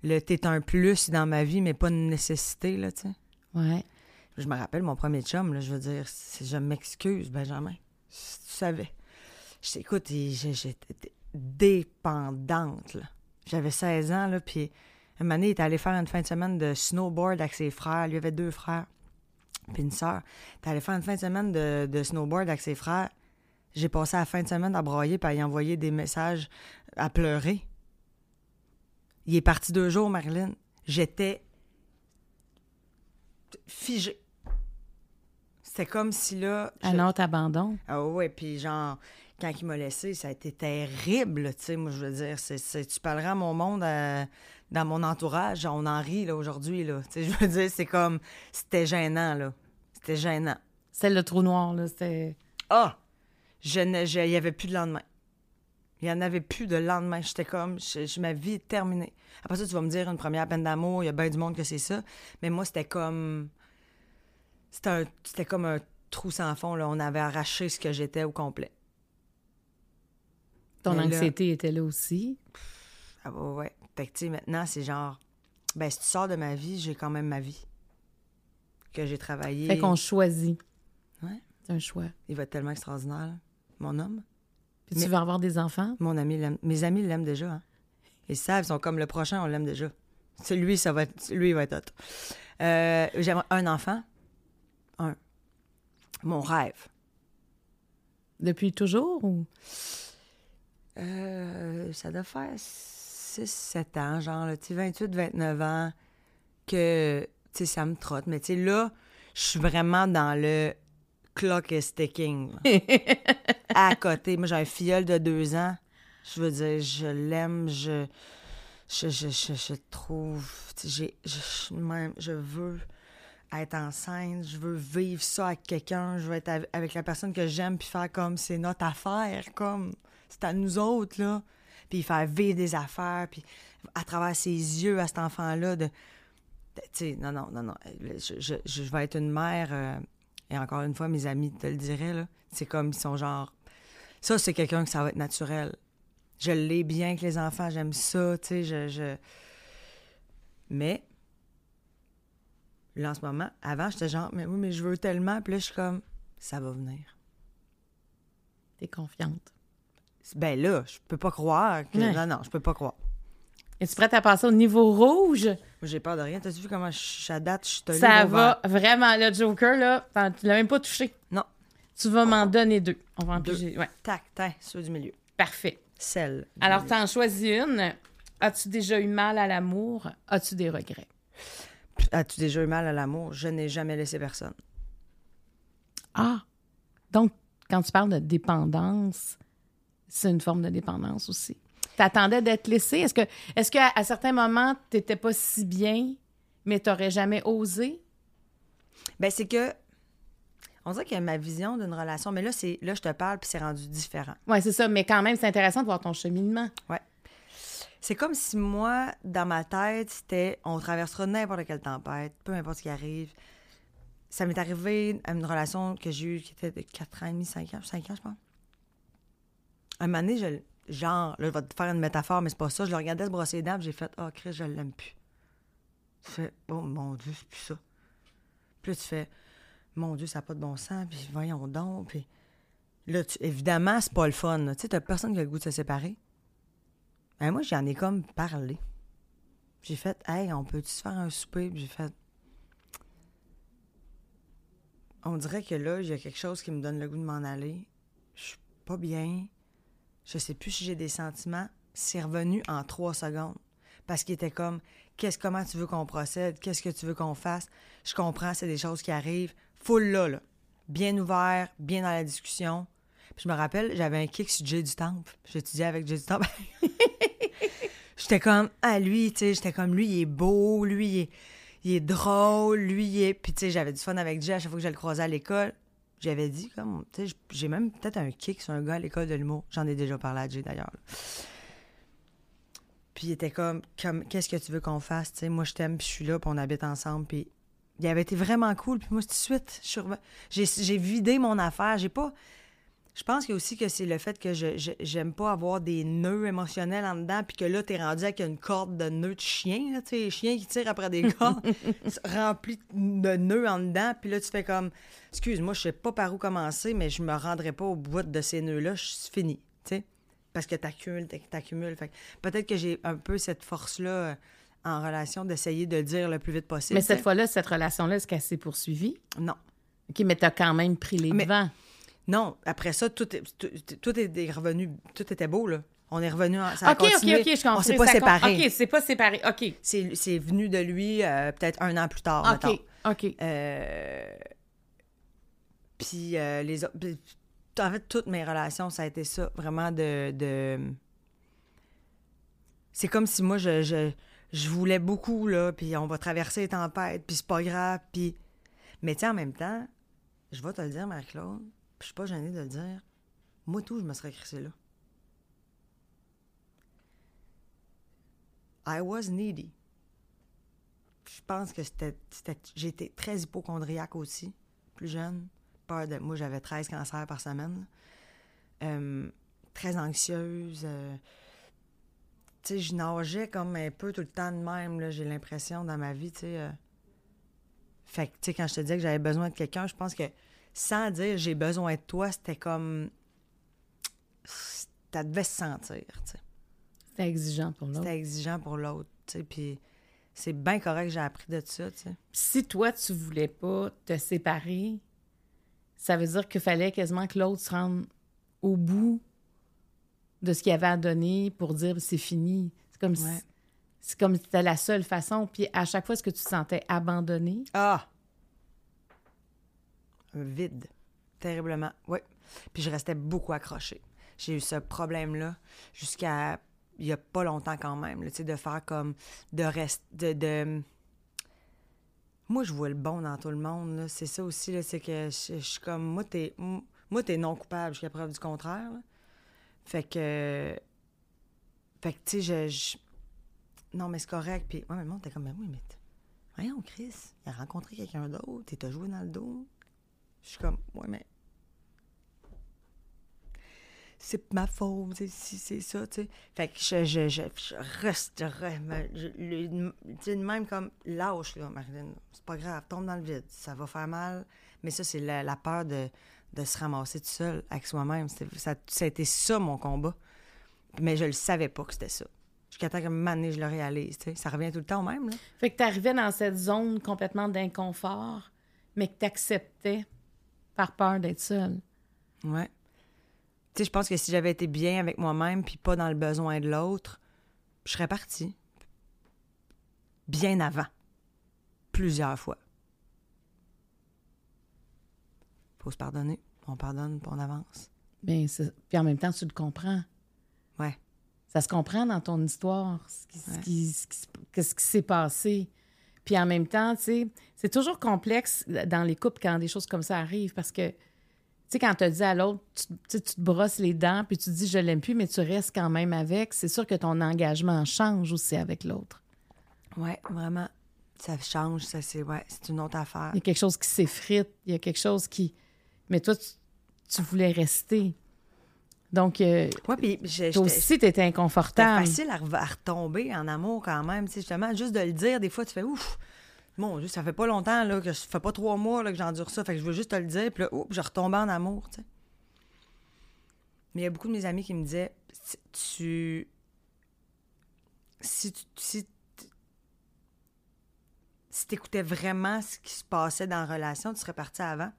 le t'es un plus dans ma vie, mais pas une nécessité, là, tu sais. Ouais. Je me rappelle mon premier chum, là, je veux dire, si je m'excuse, Benjamin, si tu savais. Je j'ai- j'étais dépendante, là. J'avais 16 ans, là, puis un moment donné, il est allé faire une fin de semaine de snowboard avec ses frères. Lui avait deux frères. Puis une sœur. T'es allé faire une fin de semaine de, de snowboard avec ses frères. J'ai passé la fin de semaine à broyer puis à y envoyer des messages à pleurer. Il est parti deux jours, Marilyn. J'étais figée. C'était comme si là. je- Un autre abandon. ah ouais, puis genre, quand il m'a laissé, ça a été terrible, tu sais, moi, je veux dire, c'est, tu parleras à mon monde, euh, dans mon entourage, on en rit, là, aujourd'hui, là, je veux dire, c'est comme, c'était gênant, là, c'était gênant. C'est le trou noir, là. C'était. Ah! Je ne, je- il y avait plus de lendemain. Il y en avait plus de lendemain. J'étais comme, je, je- ma vie est terminée. Après ça, tu vas me dire, une première peine d'amour, il y a bien du monde que c'est ça, mais moi, c'était comme, c'était, comme un trou sans fond, là, on avait arraché ce que j'étais au complet. Ton Mais là- anxiété était là aussi? Ah ouais, ouais. Fait que, tu sais, maintenant, c'est genre, ben, si tu sors de ma vie, j'ai quand même ma vie. Que j'ai travaillé. Fait qu'on choisit. Ouais. C'est un choix. Il va être tellement extraordinaire, là. mon homme. Puis Mais- tu veux avoir des enfants? Mon ami l'aime. Mes amis l'aiment déjà. Hein. Ils savent, ils sont comme le prochain, on l'aime déjà. C'est lui, ça va être, lui, il va être hot. Euh, J'aimerais un enfant. Un. Mon rêve. Depuis toujours ou? Euh, ça doit faire 6-7 ans, genre, tu sais, 28, 29 ans, que, tu sais, ça me trotte. Mais, tu sais, là, je suis vraiment dans le clock is ticking. à côté. Moi, j'ai un filleul de deux ans. Je veux dire, je l'aime, je, je, je, je, je trouve, j'ai, je, même, je veux être enceinte, je veux vivre ça avec quelqu'un, je veux être av- avec la personne que j'aime, puis faire comme c'est notre affaire, comme c'est à nous autres, là. Puis faire vivre des affaires, puis à travers ses yeux à cet enfant-là, de, sais, non, non, non, non, je, vais être une mère, euh, et encore une fois, mes amis te le diraient, là, c'est comme, ils sont genre, ça, c'est quelqu'un que ça va être naturel. Je l'ai bien avec les enfants, j'aime ça, tu sais, je, je... Mais, là, en ce moment, avant, j'étais genre, mais oui, mais je veux tellement, puis là, je suis comme, ça va venir. T'es confiante. Ben là, je peux pas croire que... Ouais. Non, non, je peux pas croire. Es-tu prête à passer au niveau rouge? J'ai peur de rien. T'as vu comment je, date, je tenue Ça va vraiment. Le Joker, là, tu l'as même pas touché. Non. Tu vas m'en donner deux. On va en Deux. piger. Ouais, Tac, tac, ceux du milieu. parfait. Celle. Alors, t'en choisis une. As-tu déjà eu mal à l'amour? As-tu des regrets? As-tu déjà eu mal à l'amour? Je n'ai jamais laissé personne. Ah! Donc, quand tu parles de dépendance, c'est une forme de dépendance aussi. T'attendais d'être laissé? Est-ce que, est-ce qu'à à certains moments, t'étais pas si bien, mais t'aurais jamais osé? Ben, c'est que. On dirait que ma vision d'une relation, mais là, c'est là je te parle, puis c'est rendu différent. Oui, c'est ça. Mais quand même, c'est intéressant de voir ton cheminement. Ouais. C'est comme si moi, dans ma tête, c'était on traversera n'importe quelle tempête, peu importe ce qui arrive. Ça m'est arrivé à une relation que j'ai eue qui était de 4 ans et demi, 5 ans, 5 ans, je pense. Un moment donné, je, genre, là, je vais te faire une métaphore, mais c'est pas ça. Je le regardais se brosser les dents, j'ai fait Ah, Chris, je l'aime plus. Tu fais Oh mon Dieu, c'est plus ça. Puis là, tu fais Mon Dieu, ça n'a pas de bon sens, puis voyons donc. Puis là, tu- évidemment, c'est pas le fun. Tu sais, t'as personne qui a le goût de se séparer. Ben, moi, j'en ai comme parlé. J'ai fait, hey, on peut-tu se faire un souper? Puis j'ai fait, on dirait que là, il y a quelque chose qui me donne le goût de m'en aller. Je suis pas bien. Je sais plus si j'ai des sentiments. C'est revenu en trois secondes. Parce qu'il était comme, qu'est-ce, comment tu veux qu'on procède? Qu'est-ce que tu veux qu'on fasse? Je comprends, c'est des choses qui arrivent. Full là. Bien ouvert, bien dans la discussion. Puis je me rappelle, j'avais un kick sur Jay du Temple. J'étudiais avec Jay du Temple. J'étais comme, ah, lui, tu sais, j'étais comme, lui, il est beau, lui, est, il est drôle, lui, il est. Puis, tu sais, j'avais du fun avec Jay à chaque fois que je le croisais à l'école. J'avais dit, comme, tu sais, j'ai même peut-être un kick sur un gars à l'école de l'humour. J'en ai déjà parlé à Jay d'ailleurs. Puis, il était comme, comme qu'est-ce que tu veux qu'on fasse? Tu sais, moi, je t'aime, puis je suis là, puis on habite ensemble. Puis, il avait été vraiment cool. Puis, moi, tout de suite, j'ai vidé mon affaire. J'ai pas. Je pense que aussi que c'est le fait que je j'aime pas avoir des nœuds émotionnels en dedans, puis que là, t'es rendu avec une corde de nœuds de chien, là, tu sais, les chiens qui tirent après des cordes, remplis de nœuds en dedans, puis là, tu fais comme, excuse-moi, je sais pas par où commencer, mais je me rendrai pas au bout de ces nœuds-là, je suis fini, tu sais, parce que t'accumules, t'ac- t'accumules. Fait que peut-être que j'ai un peu cette force-là euh, en relation, d'essayer de dire le plus vite possible. Mais cette fois-là, cette relation-là, est-ce qu'elle s'est poursuivie? Non. OK, mais t'as quand même pris les Mais- devants. Non, après ça, tout, est, tout, tout est revenu, tout était beau, là. On est revenu, en- ça a OK, OK, continué. OK, je comprends. On s'est pas séparés. OK, c'est pas séparé. OK. C'est venu de lui euh, peut-être un an plus tard, OK, mettons. OK. Euh, Puis euh, les autres. En fait, toutes mes relations, ça a été ça, vraiment de. de... C'est comme si moi, je, je, je voulais beaucoup, là, puis on va traverser les tempêtes, puis c'est pas grave, puis. Mais sais, en même temps, je vais te le dire, Marie-Claude, je suis pas gênée de le dire. Moi, tout, je me serais crissé là. I was needy. Je pense que c'était. J'étais très hypochondriaque aussi, plus jeune. Peur de. Moi, j'avais 13 cancers par semaine. Euh, très anxieuse. euh, tu sais, je nageais comme un peu tout le temps de même, j'ai l'impression, dans ma vie, tu sais. euh. Fait que, tu sais, quand je te disais que j'avais besoin de quelqu'un, je pense que sans dire j'ai besoin de toi, c'était comme. Ça devait se sentir, tu sais. C'était exigeant pour l'autre. C'était exigeant pour l'autre, tu sais. Puis c'est bien correct que j'ai appris de ça, tu sais. Si toi, tu voulais pas te séparer, ça veut dire qu'il fallait quasiment que l'autre se rende au bout de ce qu'il avait à donner pour dire c'est fini. C'est comme Ouais. si c'est comme si c'était la seule façon. Puis à chaque fois, est-ce que tu te sentais abandonné? Ah! Vide. Terriblement. Oui. Puis je restais beaucoup accrochée. J'ai eu ce problème-là jusqu'à il y a pas longtemps quand même, là, de faire comme de rester de, de- Moi, je vois le bon dans tout le monde. C'est ça aussi, là, c'est que je, suis comme moi, t'es moi, t'es non coupable jusqu'à preuve du contraire. Fait que. Fait que, tu sais, je, je- Non, mais c'est correct. Puis, ouais, mais le monde était comme, ben oui, mais. Voyons, Chris, il a rencontré quelqu'un d'autre, il t'a joué dans le dos. Je suis comme, ouais, mais. C'est ma faute, si c'est ça, tu sais. Fait que je, je, je, je reste, même comme lâche, là, Marilyn. C'est pas grave, tombe dans le vide, ça va faire mal. Mais ça, c'est la, la peur de, de se ramasser tout seul avec soi-même. Ça, ça a été ça, mon combat. Mais je le savais pas que c'était ça. Jusqu'à temps que donné, je le réalise, tu sais. Ça revient tout le temps même, là. Fait que tu arrivais dans cette zone complètement d'inconfort, mais que tu acceptais par peur d'être seule. Ouais. Tu sais, je pense que si j'avais été bien avec moi-même puis pas dans le besoin de l'autre, je serais partie. Bien avant. Plusieurs fois. Faut se pardonner. On pardonne, puis on avance. C'est- puis en même temps, tu le comprends. Ouais. Ça se comprend dans ton histoire, ce qui, ce Ouais. qui- ce qui, qu'est-ce qui s'est passé. Puis en même temps, tu sais, c'est toujours complexe dans les couples quand des choses comme ça arrivent parce que, tu sais, quand tu dit à l'autre, tu, te brosses les dents puis tu te dis je l'aime plus, mais tu restes quand même avec, c'est sûr que ton engagement change aussi avec l'autre. Ouais, vraiment. Ça change, ça c'est ouais, c'est une autre affaire. Il y a quelque chose qui s'effrite, il y a quelque chose qui. Mais toi, tu, tu voulais rester. Donc, euh, Ouais, puis toi aussi, tu étais C'était inconfortable. facile à, re- à retomber en amour quand même. Justement, juste de le dire, des fois, tu fais ouf. Mon Dieu, ça fait pas longtemps, là, que ça fait pas trois mois là, que j'endure ça. Fait que je veux juste te le dire. Puis là, oups, je retombais en amour, tu sais. Mais il y a beaucoup de mes amis qui me disaient tu. Si tu. Si si t'écoutais vraiment ce qui se passait dans la relation, tu serais parti avant.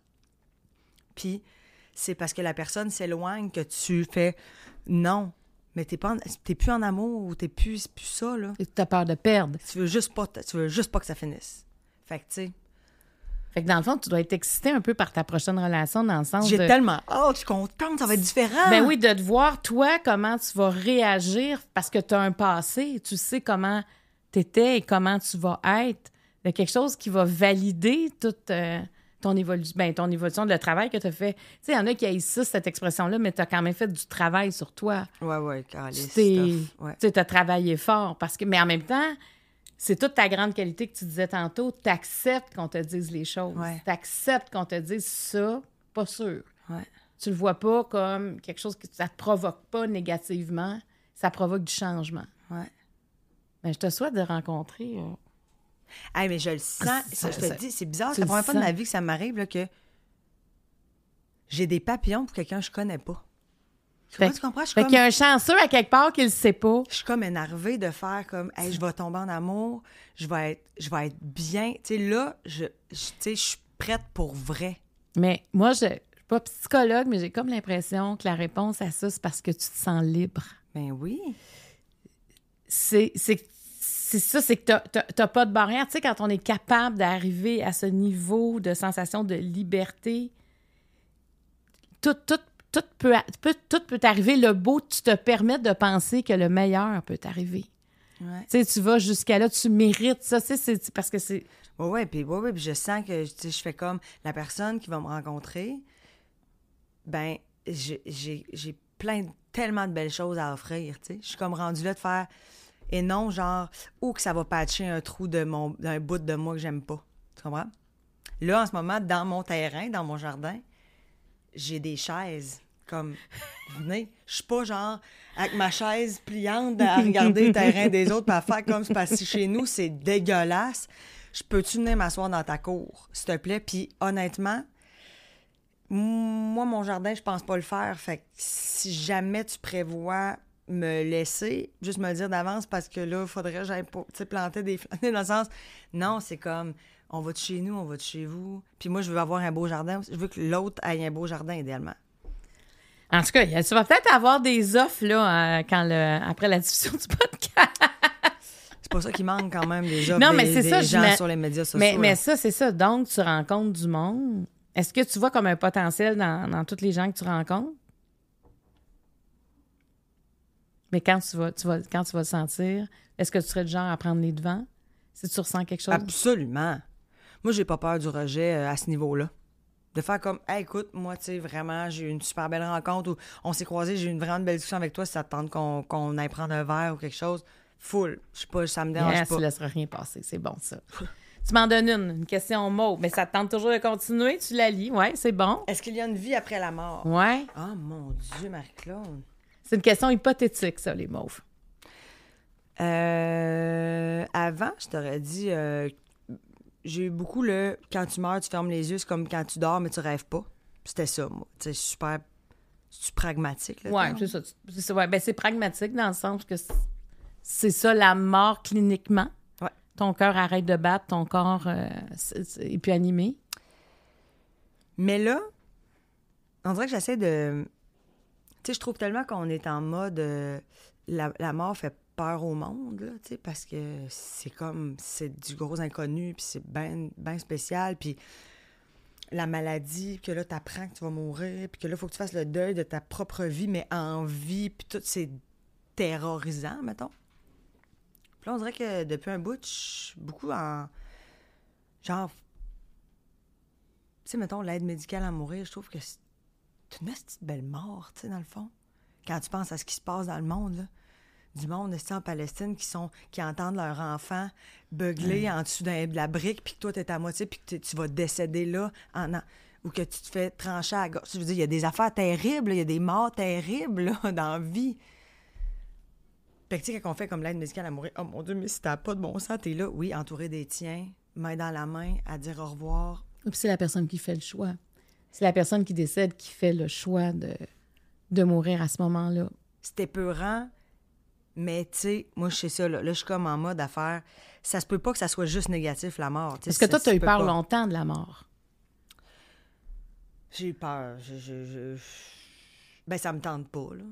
Puis c'est parce que la personne s'éloigne que tu fais non. Mais t'es pas en- t'es plus en amour ou t'es plus, plus ça, là. Tu as peur de perdre. Tu veux juste pas, tu veux juste pas que ça finisse. Fait que, tu sais, Fait que dans le fond, tu dois être excité un peu par ta prochaine relation dans le sens j'ai de... tellement hâte, je suis contente, ça va être différent. Ben oui, de te voir, toi, comment tu vas réagir parce que tu as un passé. Tu sais comment tu étais et comment tu vas être. Il y a quelque chose qui va valider toute euh, ton, évolu ben, ton évolution, le travail que tu as fait. Tu sais, il y en a qui haïssent ça, cette expression-là, mais tu as quand même fait du travail sur toi. Tu t'es- stuff, ouais. tu as travaillé fort. Parce que, mais en même temps, c'est toute ta grande qualité que tu disais tantôt. Tu acceptes qu'on te dise les choses. Ouais. Tu acceptes qu'on te dise ça, pas sûr. Ouais. Tu le vois pas comme quelque chose que ça te provoque pas négativement, ça provoque du changement. Ouais. Mais je te souhaite de rencontrer. euh, Hey, mais je le sens, Ah, ça, je te dis, c'est bizarre, c'est la première fois de ma vie que ça m'arrive, que j'ai des papillons pour quelqu'un que je connais pas. Tu vois, Fait- tu comprends? Je suis Fait comme, qu'il y a un chanceux à quelque part qui le sait pas. je suis comme énervée de faire comme, hey, je vais tomber en amour, je vais être, je vais être bien. Tu sais, là, je, je- je suis prête pour vrai. Mais moi, je je suis pas psychologue, mais j'ai comme l'impression que la réponse à ça, c'est parce que tu te sens libre. Ben oui. c'est c'est c'est ça, c'est que t'as- pas de barrière. Tu sais, quand on est capable d'arriver à ce niveau de sensation de liberté, tout, tout, tout peut, tout peut t'arriver. Le beau, tu te permets de penser que le meilleur peut t'arriver. Ouais. Tu sais, tu vas jusqu'à là, tu mérites ça. Tu sais, c'est parce que c'est... Ouais, ouais, puis ouais, ouais, puis je sens que je fais comme la personne qui va me rencontrer, ben, j'ai- j'ai j'ai plein, tellement de belles choses à offrir, tu sais. Je suis comme rendue là de faire, et non, genre, ou que ça va patcher un trou de mon, d'un bout de moi que j'aime pas. Tu comprends? Là, en ce moment, dans mon terrain, dans mon jardin, j'ai des chaises. Comme, venez, je suis pas genre avec ma chaise pliante à regarder le terrain des autres, à faire comme c'est que chez nous, c'est dégueulasse. Je peux-tu venir m'asseoir dans ta cour, s'il te plaît? Puis honnêtement, moi, mon jardin, je pense pas le faire. Fait que si jamais tu prévois me laisser, juste me le dire d'avance parce que là, il faudrait que j'aille planter des fleurs. Dans le sens, non, c'est comme, on va de chez nous, on va de chez vous. Puis moi, je veux avoir un beau jardin. Je veux que l'autre ait un beau jardin, idéalement. En tout cas, tu vas peut-être avoir des offres là, euh, quand le, après la diffusion du podcast. C'est pas ça qui manque quand même des offres Non, mais des- c'est des ça, gens je sur les médias sociaux. Mais ça, c'est ça. Donc, tu rencontres du monde. Est-ce que tu vois comme un potentiel dans, dans tous les gens que tu rencontres? Mais quand tu vas, tu vas, quand tu vas le sentir, est-ce que tu serais du genre à prendre les devants? Si tu ressens quelque chose? Absolument. Moi, j'ai pas peur du rejet euh, à ce niveau-là. De faire comme, hey, écoute, moi, tu sais, vraiment, j'ai eu une super belle rencontre ou on s'est croisés, j'ai eu une vraiment belle discussion avec toi, si ça te tente qu'on qu'on aille prendre un verre ou quelque chose. Full. Je sais pas, ça me dérange Yes, pas. tu laisseras rien passer. C'est bon, ça. tu m'en donnes une, une question mot. Mais ça te tente toujours de continuer. Tu la lis. Ouais, c'est bon. Est-ce qu'il y a une vie après la mort? Ouais. Oh mon Dieu, Marie-Claude. C'est une question hypothétique, ça, les mauves. Euh, avant, je t'aurais dit, euh, j'ai eu beaucoup le quand tu meurs, tu fermes les yeux, c'est comme quand tu dors, mais tu rêves pas. C'était ça, moi. Sais, super. C'est pragmatique, là. Ouais, c'est ça. C'est. Ouais, ben, c'est pragmatique dans le sens que c'est- c'est ça la mort cliniquement. Ouais. Ton cœur arrête de battre, ton corps euh, c'est- c'est- est plus animé. Mais là, on dirait que j'essaie de. Sais, je trouve tellement qu'on est en mode. euh, la, mort fait peur au monde, là, tu sais, parce que c'est comme. C'est du gros inconnu, puis c'est bien ben spécial, puis la maladie, que là, t'apprends que tu vas mourir, puis que là, faut que tu fasses le deuil de ta propre vie, mais en vie, puis tout, c'est terrorisant, mettons. Puis là, on dirait que depuis un bout, je suis beaucoup en. Genre, tu sais, mettons, l'aide médicale à mourir, je trouve que c'est une petite belle mort, tu sais, dans le fond. Quand tu penses à ce qui se passe dans le monde, là. Du monde, ici, en Palestine, qui sont qui entendent leur enfant beugler en dessous d'un- de la brique, puis que toi, t'es à moitié, puis que tu vas décéder là, en, en- ou que tu te fais trancher à la gorge. Je veux dire, il y a des affaires terribles, il y a des morts terribles, là, dans la vie. Fait que, tu sais, quand on fait comme l'aide médicale à mourir, oh mon Dieu, mais si t'as pas de bon sens, t'es là, oui, entouré des tiens, main dans la main, à dire au revoir, Puis c'est la personne qui fait le choix. C'est la personne qui décède qui fait le choix de, de mourir à ce moment-là. c'est épeurant, mais tu sais, moi, je sais ça, là. Là, je suis comme en mode à faire. Ça se peut pas que ça soit juste négatif, la mort. Parce que toi, tu as eu peur pas. longtemps de la mort. J'ai eu peur. Je, je, je- Ben, ça me tente pas, là.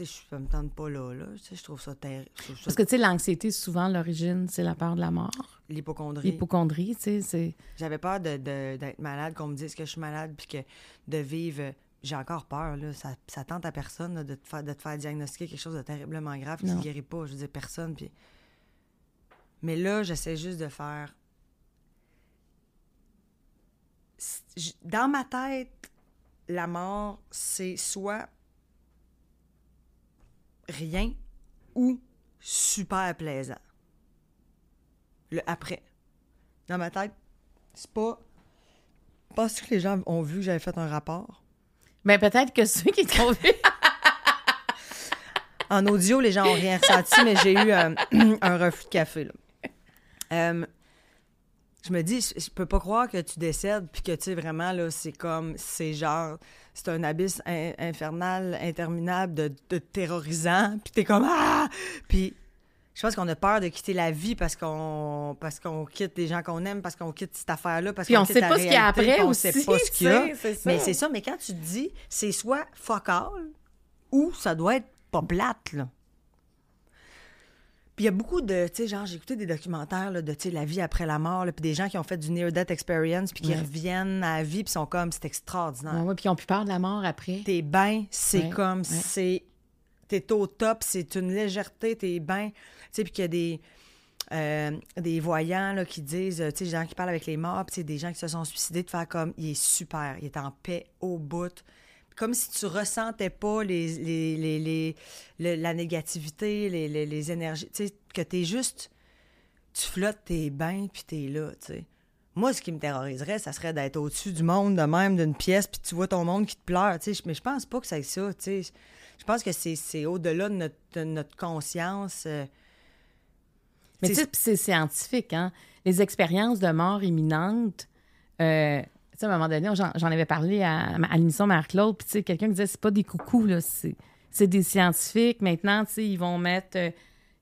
Tu sais, je- ça me tente pas là, là. Tu sais, je trouve ça terrible. Parce que, tu sais, l'anxiété, souvent, l'origine, c'est la peur de la mort. L'hypochondrie. L'hypochondrie, tu sais, c'est... J'avais peur de- de- d'être malade, qu'on me dise que je suis malade, puis que de vivre. J'ai encore peur, là. Ça, ça tente à personne là, de, te faire, de te faire diagnostiquer quelque chose de terriblement grave qui ne guérit pas. Je veux dire, personne. Puis... Mais là, j'essaie juste de faire. Dans ma tête, la mort, c'est soit rien ou super plaisant. Le après. Dans ma tête, c'est pas. Penses-tu que les gens ont vu que j'avais fait un rapport? Mais Ben, peut-être que ceux qui t'ont vu... En audio, les gens n'ont rien ressenti, mais j'ai eu euh, un reflux de café. Là. Euh, je me dis, je, je peux pas croire que tu décèdes, puis que, tu sais, vraiment, là, c'est comme, c'est genre, c'est un abysse in- infernal, interminable, de, de terrorisant, puis t'es comme, ah! Puis je pense qu'on a peur de quitter la vie parce qu'on parce qu'on quitte des gens qu'on aime, parce qu'on quitte cette affaire-là, parce Puis qu'on on quitte sait la pas ce qu'il y a après puis on aussi. sait pas ce qu'il y a. Mais c'est ça, mais quand tu te dis, c'est soit fuck all ou ça doit être pas plate, là. Puis il y a beaucoup de, tu sais, genre, j'ai écouté des documentaires là, de, tu sais, la vie après la mort, puis des gens qui ont fait du near-death experience, puis qui Ouais. reviennent à la vie, puis sont comme, c'est extraordinaire. Ouais, ouais, puis ils ont plus peur de la mort après. T'es bien, c'est Ouais, comme, c'est, t'es au top, c'est une légèreté, t'es bien, tu sais, puis qu'il y a des, euh, des voyants là, qui disent, tu sais, des gens qui parlent avec les morts, puis tu sais, des gens qui se sont suicidés, de faire comme, il est super, il est en paix au bout. Comme si tu ressentais pas les, les, les, les- le- la négativité, les, les, les énergies, tu sais, que t'es juste, tu flottes, t'es bien, puis t'es là, tu sais. Moi, ce qui me terroriserait, ça serait d'être au-dessus du monde, de même, d'une pièce, puis tu vois ton monde qui te pleure, tu sais. Mais je pense pas que c'est ça, tu sais. Je pense que c'est au-delà de notre, de notre conscience. euh, Mais tu sais, c'est scientifique, hein? Les expériences de mort imminente, euh, à un moment donné, j'en avais parlé à, l'émission Marc-Claude, puis quelqu'un qui disait, c'est pas des coucous, là, c'est des scientifiques. Maintenant, ils vont mettre... euh,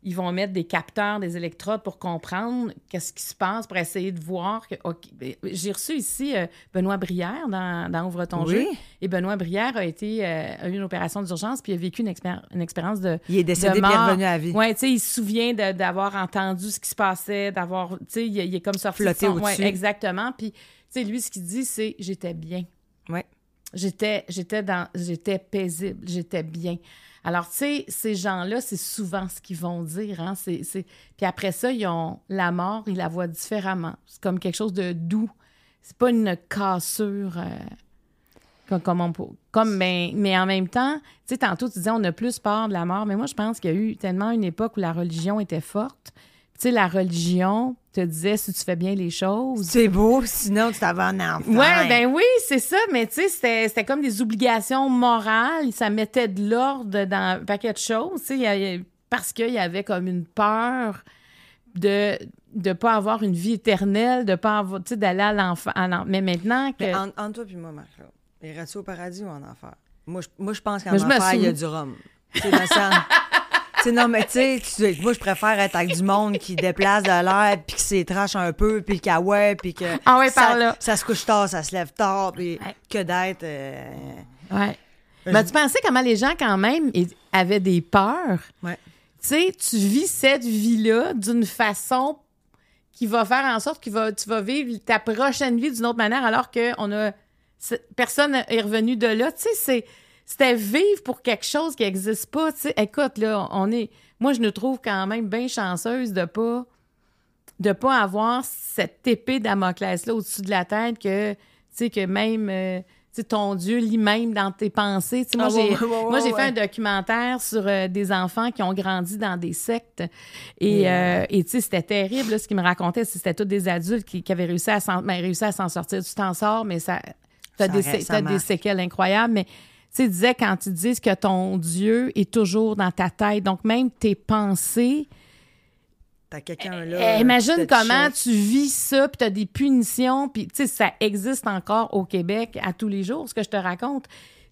ils vont mettre des capteurs, des électrodes pour comprendre qu'est-ce qui se passe, pour essayer de voir que. Ben, J'ai reçu ici euh, Benoît Brière dans, dans Ouvre ton Oui. jeu. Et Benoît Brière a été euh, a eu une opération d'urgence puis a vécu une, expér- une expérience de. Il est décédé puis il revenu à la vie. Ouais, tu sais, il se souvient d'avoir entendu ce qui se passait, d'avoir. Tu sais, il, il est comme sorti. de Flotté son- au-dessus. Ouais, exactement. Puis, tu sais, lui, ce qu'il dit, c'est j'étais bien. Ouais. J'étais, j'étais dans, j'étais paisible, j'étais bien. Alors, tu sais, ces gens-là, c'est souvent ce qu'ils vont dire. Hein? Puis après ça, ils ont la mort, ils la voient différemment. C'est comme quelque chose de doux. C'est pas une cassure. euh, comme, comme on comme, mais, mais en même temps, tu sais, tantôt, tu disais, on a plus peur de la mort. Mais moi, je pense qu'il y a eu tellement une époque où la religion était forte. Tu sais, la religion te disait si tu fais bien les choses. C'est beau, sinon tu t'avais un enfant. Ouais, ben oui, c'est ça, mais tu sais, c'était, c'était comme des obligations morales, ça mettait de l'ordre dans un paquet de choses, tu sais, parce qu'il y avait comme une peur de de pas avoir une vie éternelle, de pas avoir, tu sais, d'aller à l'enfant. Mais maintenant que... Mais en- entre toi puis moi, Marc, irais-tu au paradis ou en enfer? Moi, je, moi, je pense qu'en me enfer, il y a du rhum. Tu sais, non, mais tu sais, moi, je préfère être avec du monde qui déplace de l'air, puis qui s'étrache un peu, puis qui ouais, puis que Ah ouais, ça, par là. ça se couche tard, ça se lève tard, puis Ouais. que d'être... euh, Ouais. Mais tu pensais comment les gens, quand même, avaient des peurs? ouais. tu sais, tu vis cette vie-là d'une façon qui va faire en sorte que va, tu vas vivre ta prochaine vie d'une autre manière alors que on a personne est revenu de là. Tu sais, c'est c'était vivre pour quelque chose qui n'existe pas. Tu sais, écoute là, on est, moi je nous trouve quand même bien chanceuse de pas de pas avoir cette épée Damoclès là au-dessus de la tête que tu sais que même euh, ton Dieu lit même dans tes pensées. Moi, Ah, j'ai, moi, j'ai ouais. fait un documentaire sur euh, des enfants qui ont grandi dans des sectes. Et, euh, et tu sais, c'était terrible. là, ce qu'ils me racontaient, c'était tous des adultes qui, qui avaient réussi à, s'en, ben, réussi à s'en sortir. Tu t'en sors, mais ça, t'as, des, sé- des séquelles incroyables. Mais sais, disaient quand ils disent que ton Dieu est toujours dans ta tête, donc même tes pensées, T'as quelqu'un eh, là... imagine qui te comment tu vis ça, puis tu as des punitions, puis tu sais, ça existe encore au Québec à tous les jours, ce que je te raconte.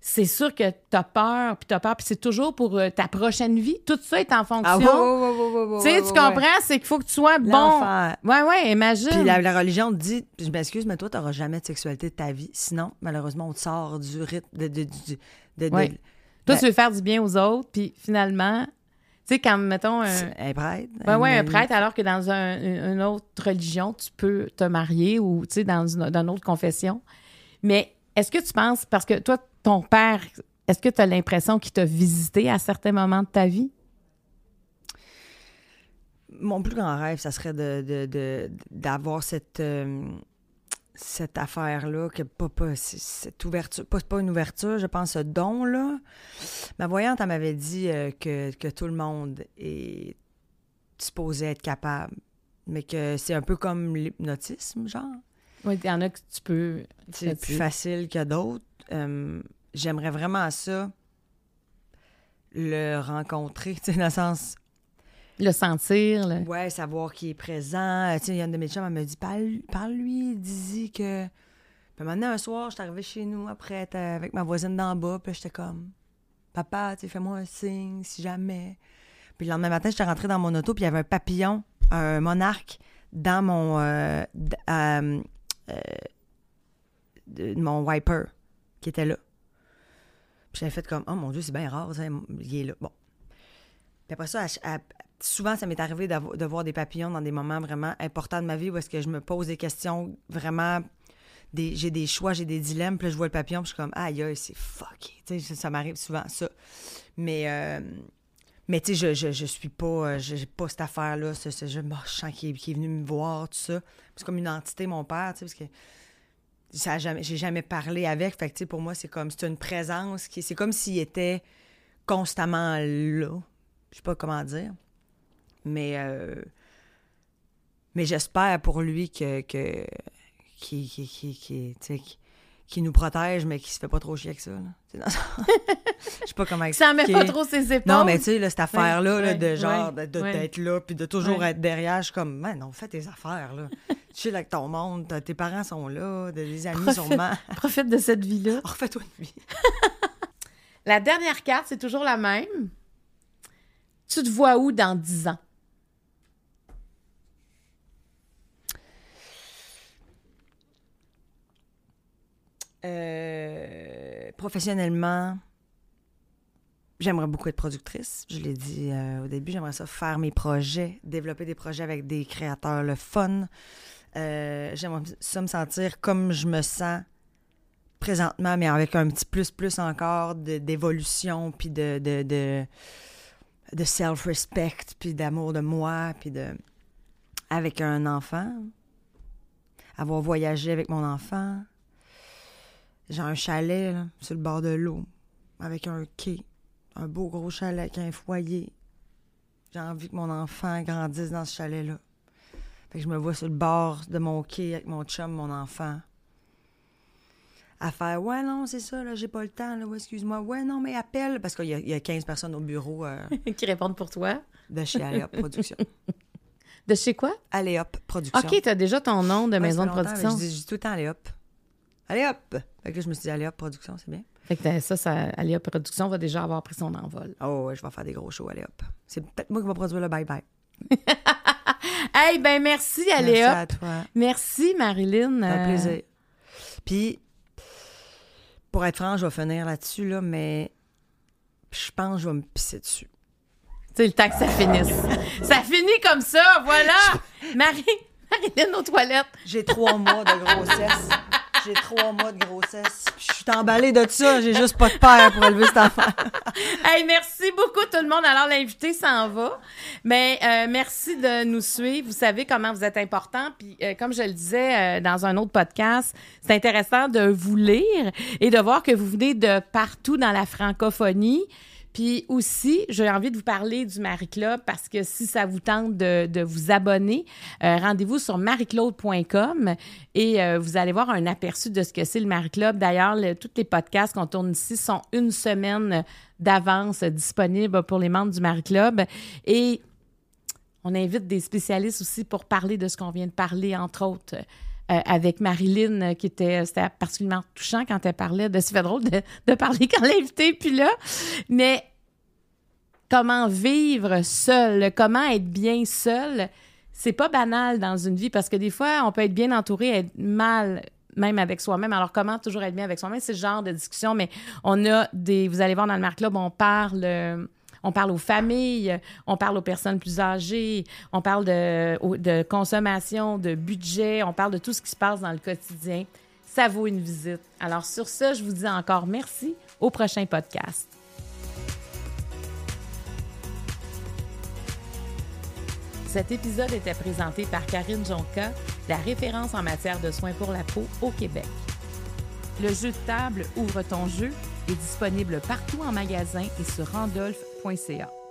C'est sûr que tu as peur, puis tu as peur, puis c'est toujours pour euh, ta prochaine vie. Tout ça est en fonction. Ah, ouais, tu sais, tu comprends? C'est qu'il faut que tu sois bon. Ouais, ouais, imagine. Puis la, la religion te dit, je m'excuse, mais toi, tu n'auras jamais de sexualité de ta vie. Sinon, malheureusement, on te sort du rythme de. de, du- de, de- Ouais. de- Toi, Ben- tu veux faire du bien aux autres, puis finalement, tu sais, quand, mettons, un, un prêtre. Ouais, ouais, un prêtre, alors que dans un- une, une autre religion, tu peux te marier ou, tu sais, dans une, dans une autre confession. Mais est-ce que tu penses, parce que toi, ton père, est-ce que tu as l'impression qu'il t'a visité à certains moments de ta vie? Mon plus grand rêve, ça serait de, d'avoir cette, euh, cette affaire-là, que pas, pas cette ouverture, pas, pas une ouverture, je pense, ce don-là. Ma voyante, elle m'avait dit euh, que, que tout le monde est supposé être capable, mais que c'est un peu comme l'hypnotisme, genre. Oui, il y en a que tu peux. C'est plus facile que d'autres. Euh, J'aimerais vraiment ça, le rencontrer, tu sais, dans le sens. Le sentir, le... Ouais, savoir qui est présent. Euh, Tu sais, il y a une de mes chums, elle me dit Parle- parle-lui, dis-y que. Puis maintenant, un soir, j'étais arrivée chez nous après être avec ma voisine d'en bas, puis j'étais comme Papa, tu sais, fais-moi un signe si jamais. Puis le lendemain matin, j'étais rentrée dans mon auto, puis il y avait un papillon, un monarque, dans mon. euh, euh, euh, de- mon wiper qui était là. J'avais fait comme Oh mon Dieu, c'est bien rare, ça, il est là. Bon. Puis après ça, souvent, ça m'est arrivé de voir des papillons dans des moments vraiment importants de ma vie où est-ce que je me pose des questions vraiment. des- J'ai des choix, j'ai des dilemmes, puis là, je vois le papillon, puis je suis comme, aïe, aïe, c'est fucké. Tu sais, ça, ça m'arrive souvent, ça. Mais, euh, mais tu sais, je, je, suis pas, euh, je- j'ai pas cette affaire-là, ce, ce je, bon, je sens qu'il est, qu'il est venu me voir, tout ça. C'est comme une entité, mon père, tu sais, parce que ça jamais, j'ai jamais parlé avec. Fait que, pour moi, c'est comme, c'est une présence qui, c'est comme s'il était constamment là. Je sais pas comment dire. Mais, euh, mais j'espère pour lui que, que qui, qui, qui, qui, qui- nous protège, mais qui se fait pas trop chier avec ça. là. Je sais pas comment Ça met pas expliquer. trop ses épaules. Non, mais tu sais, là, cette affaire-là, là, de genre, de- d'être là, puis de toujours être derrière, je suis comme, man, non, fais tes affaires, là. Chill avec ton monde, tes parents sont là, de- les amis sont Profite. mal. Profite de cette vie-là. Refais-toi une vie. La dernière carte, c'est toujours la même. Tu te vois où dans 10 ans? Euh, professionnellement, j'aimerais beaucoup être productrice. Je l'ai dit euh, au début, j'aimerais ça faire mes projets, développer des projets avec des créateurs le fun. Euh, j'aimerais ça me sentir comme je me sens présentement, mais avec un petit plus plus encore d'évolution, puis de, de, de, de self-respect, puis d'amour de moi, puis de avec un enfant. Avoir voyagé avec mon enfant. J'ai un chalet là, sur le bord de l'eau, avec un quai, un beau gros chalet avec un foyer. J'ai envie que mon enfant grandisse dans ce chalet-là. Fait que je me vois sur le bord de mon quai avec mon chum, mon enfant. À faire Ouais, non, c'est ça, là, j'ai pas le temps, là, ouais, excuse-moi. Ouais, non, mais appelle. Parce qu'il y, a- il y a 15 personnes au bureau euh, qui répondent pour toi. de chez Aléop Production. De chez quoi? Aléop Production. OK, tu as déjà ton nom de Ouais, maison de production. Je dis, je dis tout le temps Aléop. Aléop! Fait que là, je me suis dit Aléop Production, c'est bien. Fait que ça, ça, Alia Production va déjà avoir pris son envol. Oh, ouais, je vais faire des gros shows, Aléop. C'est peut-être moi qui vais produire le bye-bye. Hey, ben merci, Merci Aléa. à toi. Merci, Marilyn. Fait Euh, plaisir. Puis, pour être franc, je vais finir là-dessus, là, mais je pense que je vais me pisser dessus. C'est le temps que ça finisse. ça finit comme ça, voilà. Marie, Marilyn aux toilettes. J'ai trois mois de grossesse. J'ai trois mois de grossesse. Puis Je suis emballée de ça. J'ai juste pas de père pour élever cet enfant. Hey, merci beaucoup tout le monde. Alors, l'invité s'en va. Mais euh, merci de nous suivre. Vous savez comment vous êtes important. Puis, euh, comme je le disais euh, dans un autre podcast, c'est intéressant de vous lire et de voir que vous venez de partout dans la francophonie. Puis aussi, j'ai envie de vous parler du Marie Club parce que si ça vous tente de, de vous abonner, euh, rendez-vous sur marieclaude.com et euh, vous allez voir un aperçu de ce que c'est le Marie Club. D'ailleurs, le- tous les podcasts qu'on tourne ici sont une semaine d'avance disponibles pour les membres du Marie Club. Et on invite des spécialistes aussi pour parler de ce qu'on vient de parler, entre autres. Euh, avec Marilyn, euh, qui était, c'était particulièrement touchant quand elle parlait de, c'est drôle de, de parler quand l'invité plus là, mais comment vivre seul, comment être bien seul, c'est pas banal dans une vie parce que des fois, on peut être bien entouré, être mal même avec soi-même. Alors, comment toujours être bien avec soi-même? C'est ce genre de discussion, mais on a des... Vous allez voir dans le Marc Club, on parle... on parle aux familles, on parle aux personnes plus âgées, on parle de, consommation, de budget, on parle de tout ce qui se passe dans le quotidien. Ça vaut une visite. Alors, sur ce, je vous dis encore merci. Au prochain podcast. Cet épisode était présenté par Karine Jonca, la référence en matière de soins pour la peau au Québec. Le jeu de table Ouvre ton jeu est disponible partout en magasin et sur randolph.ca.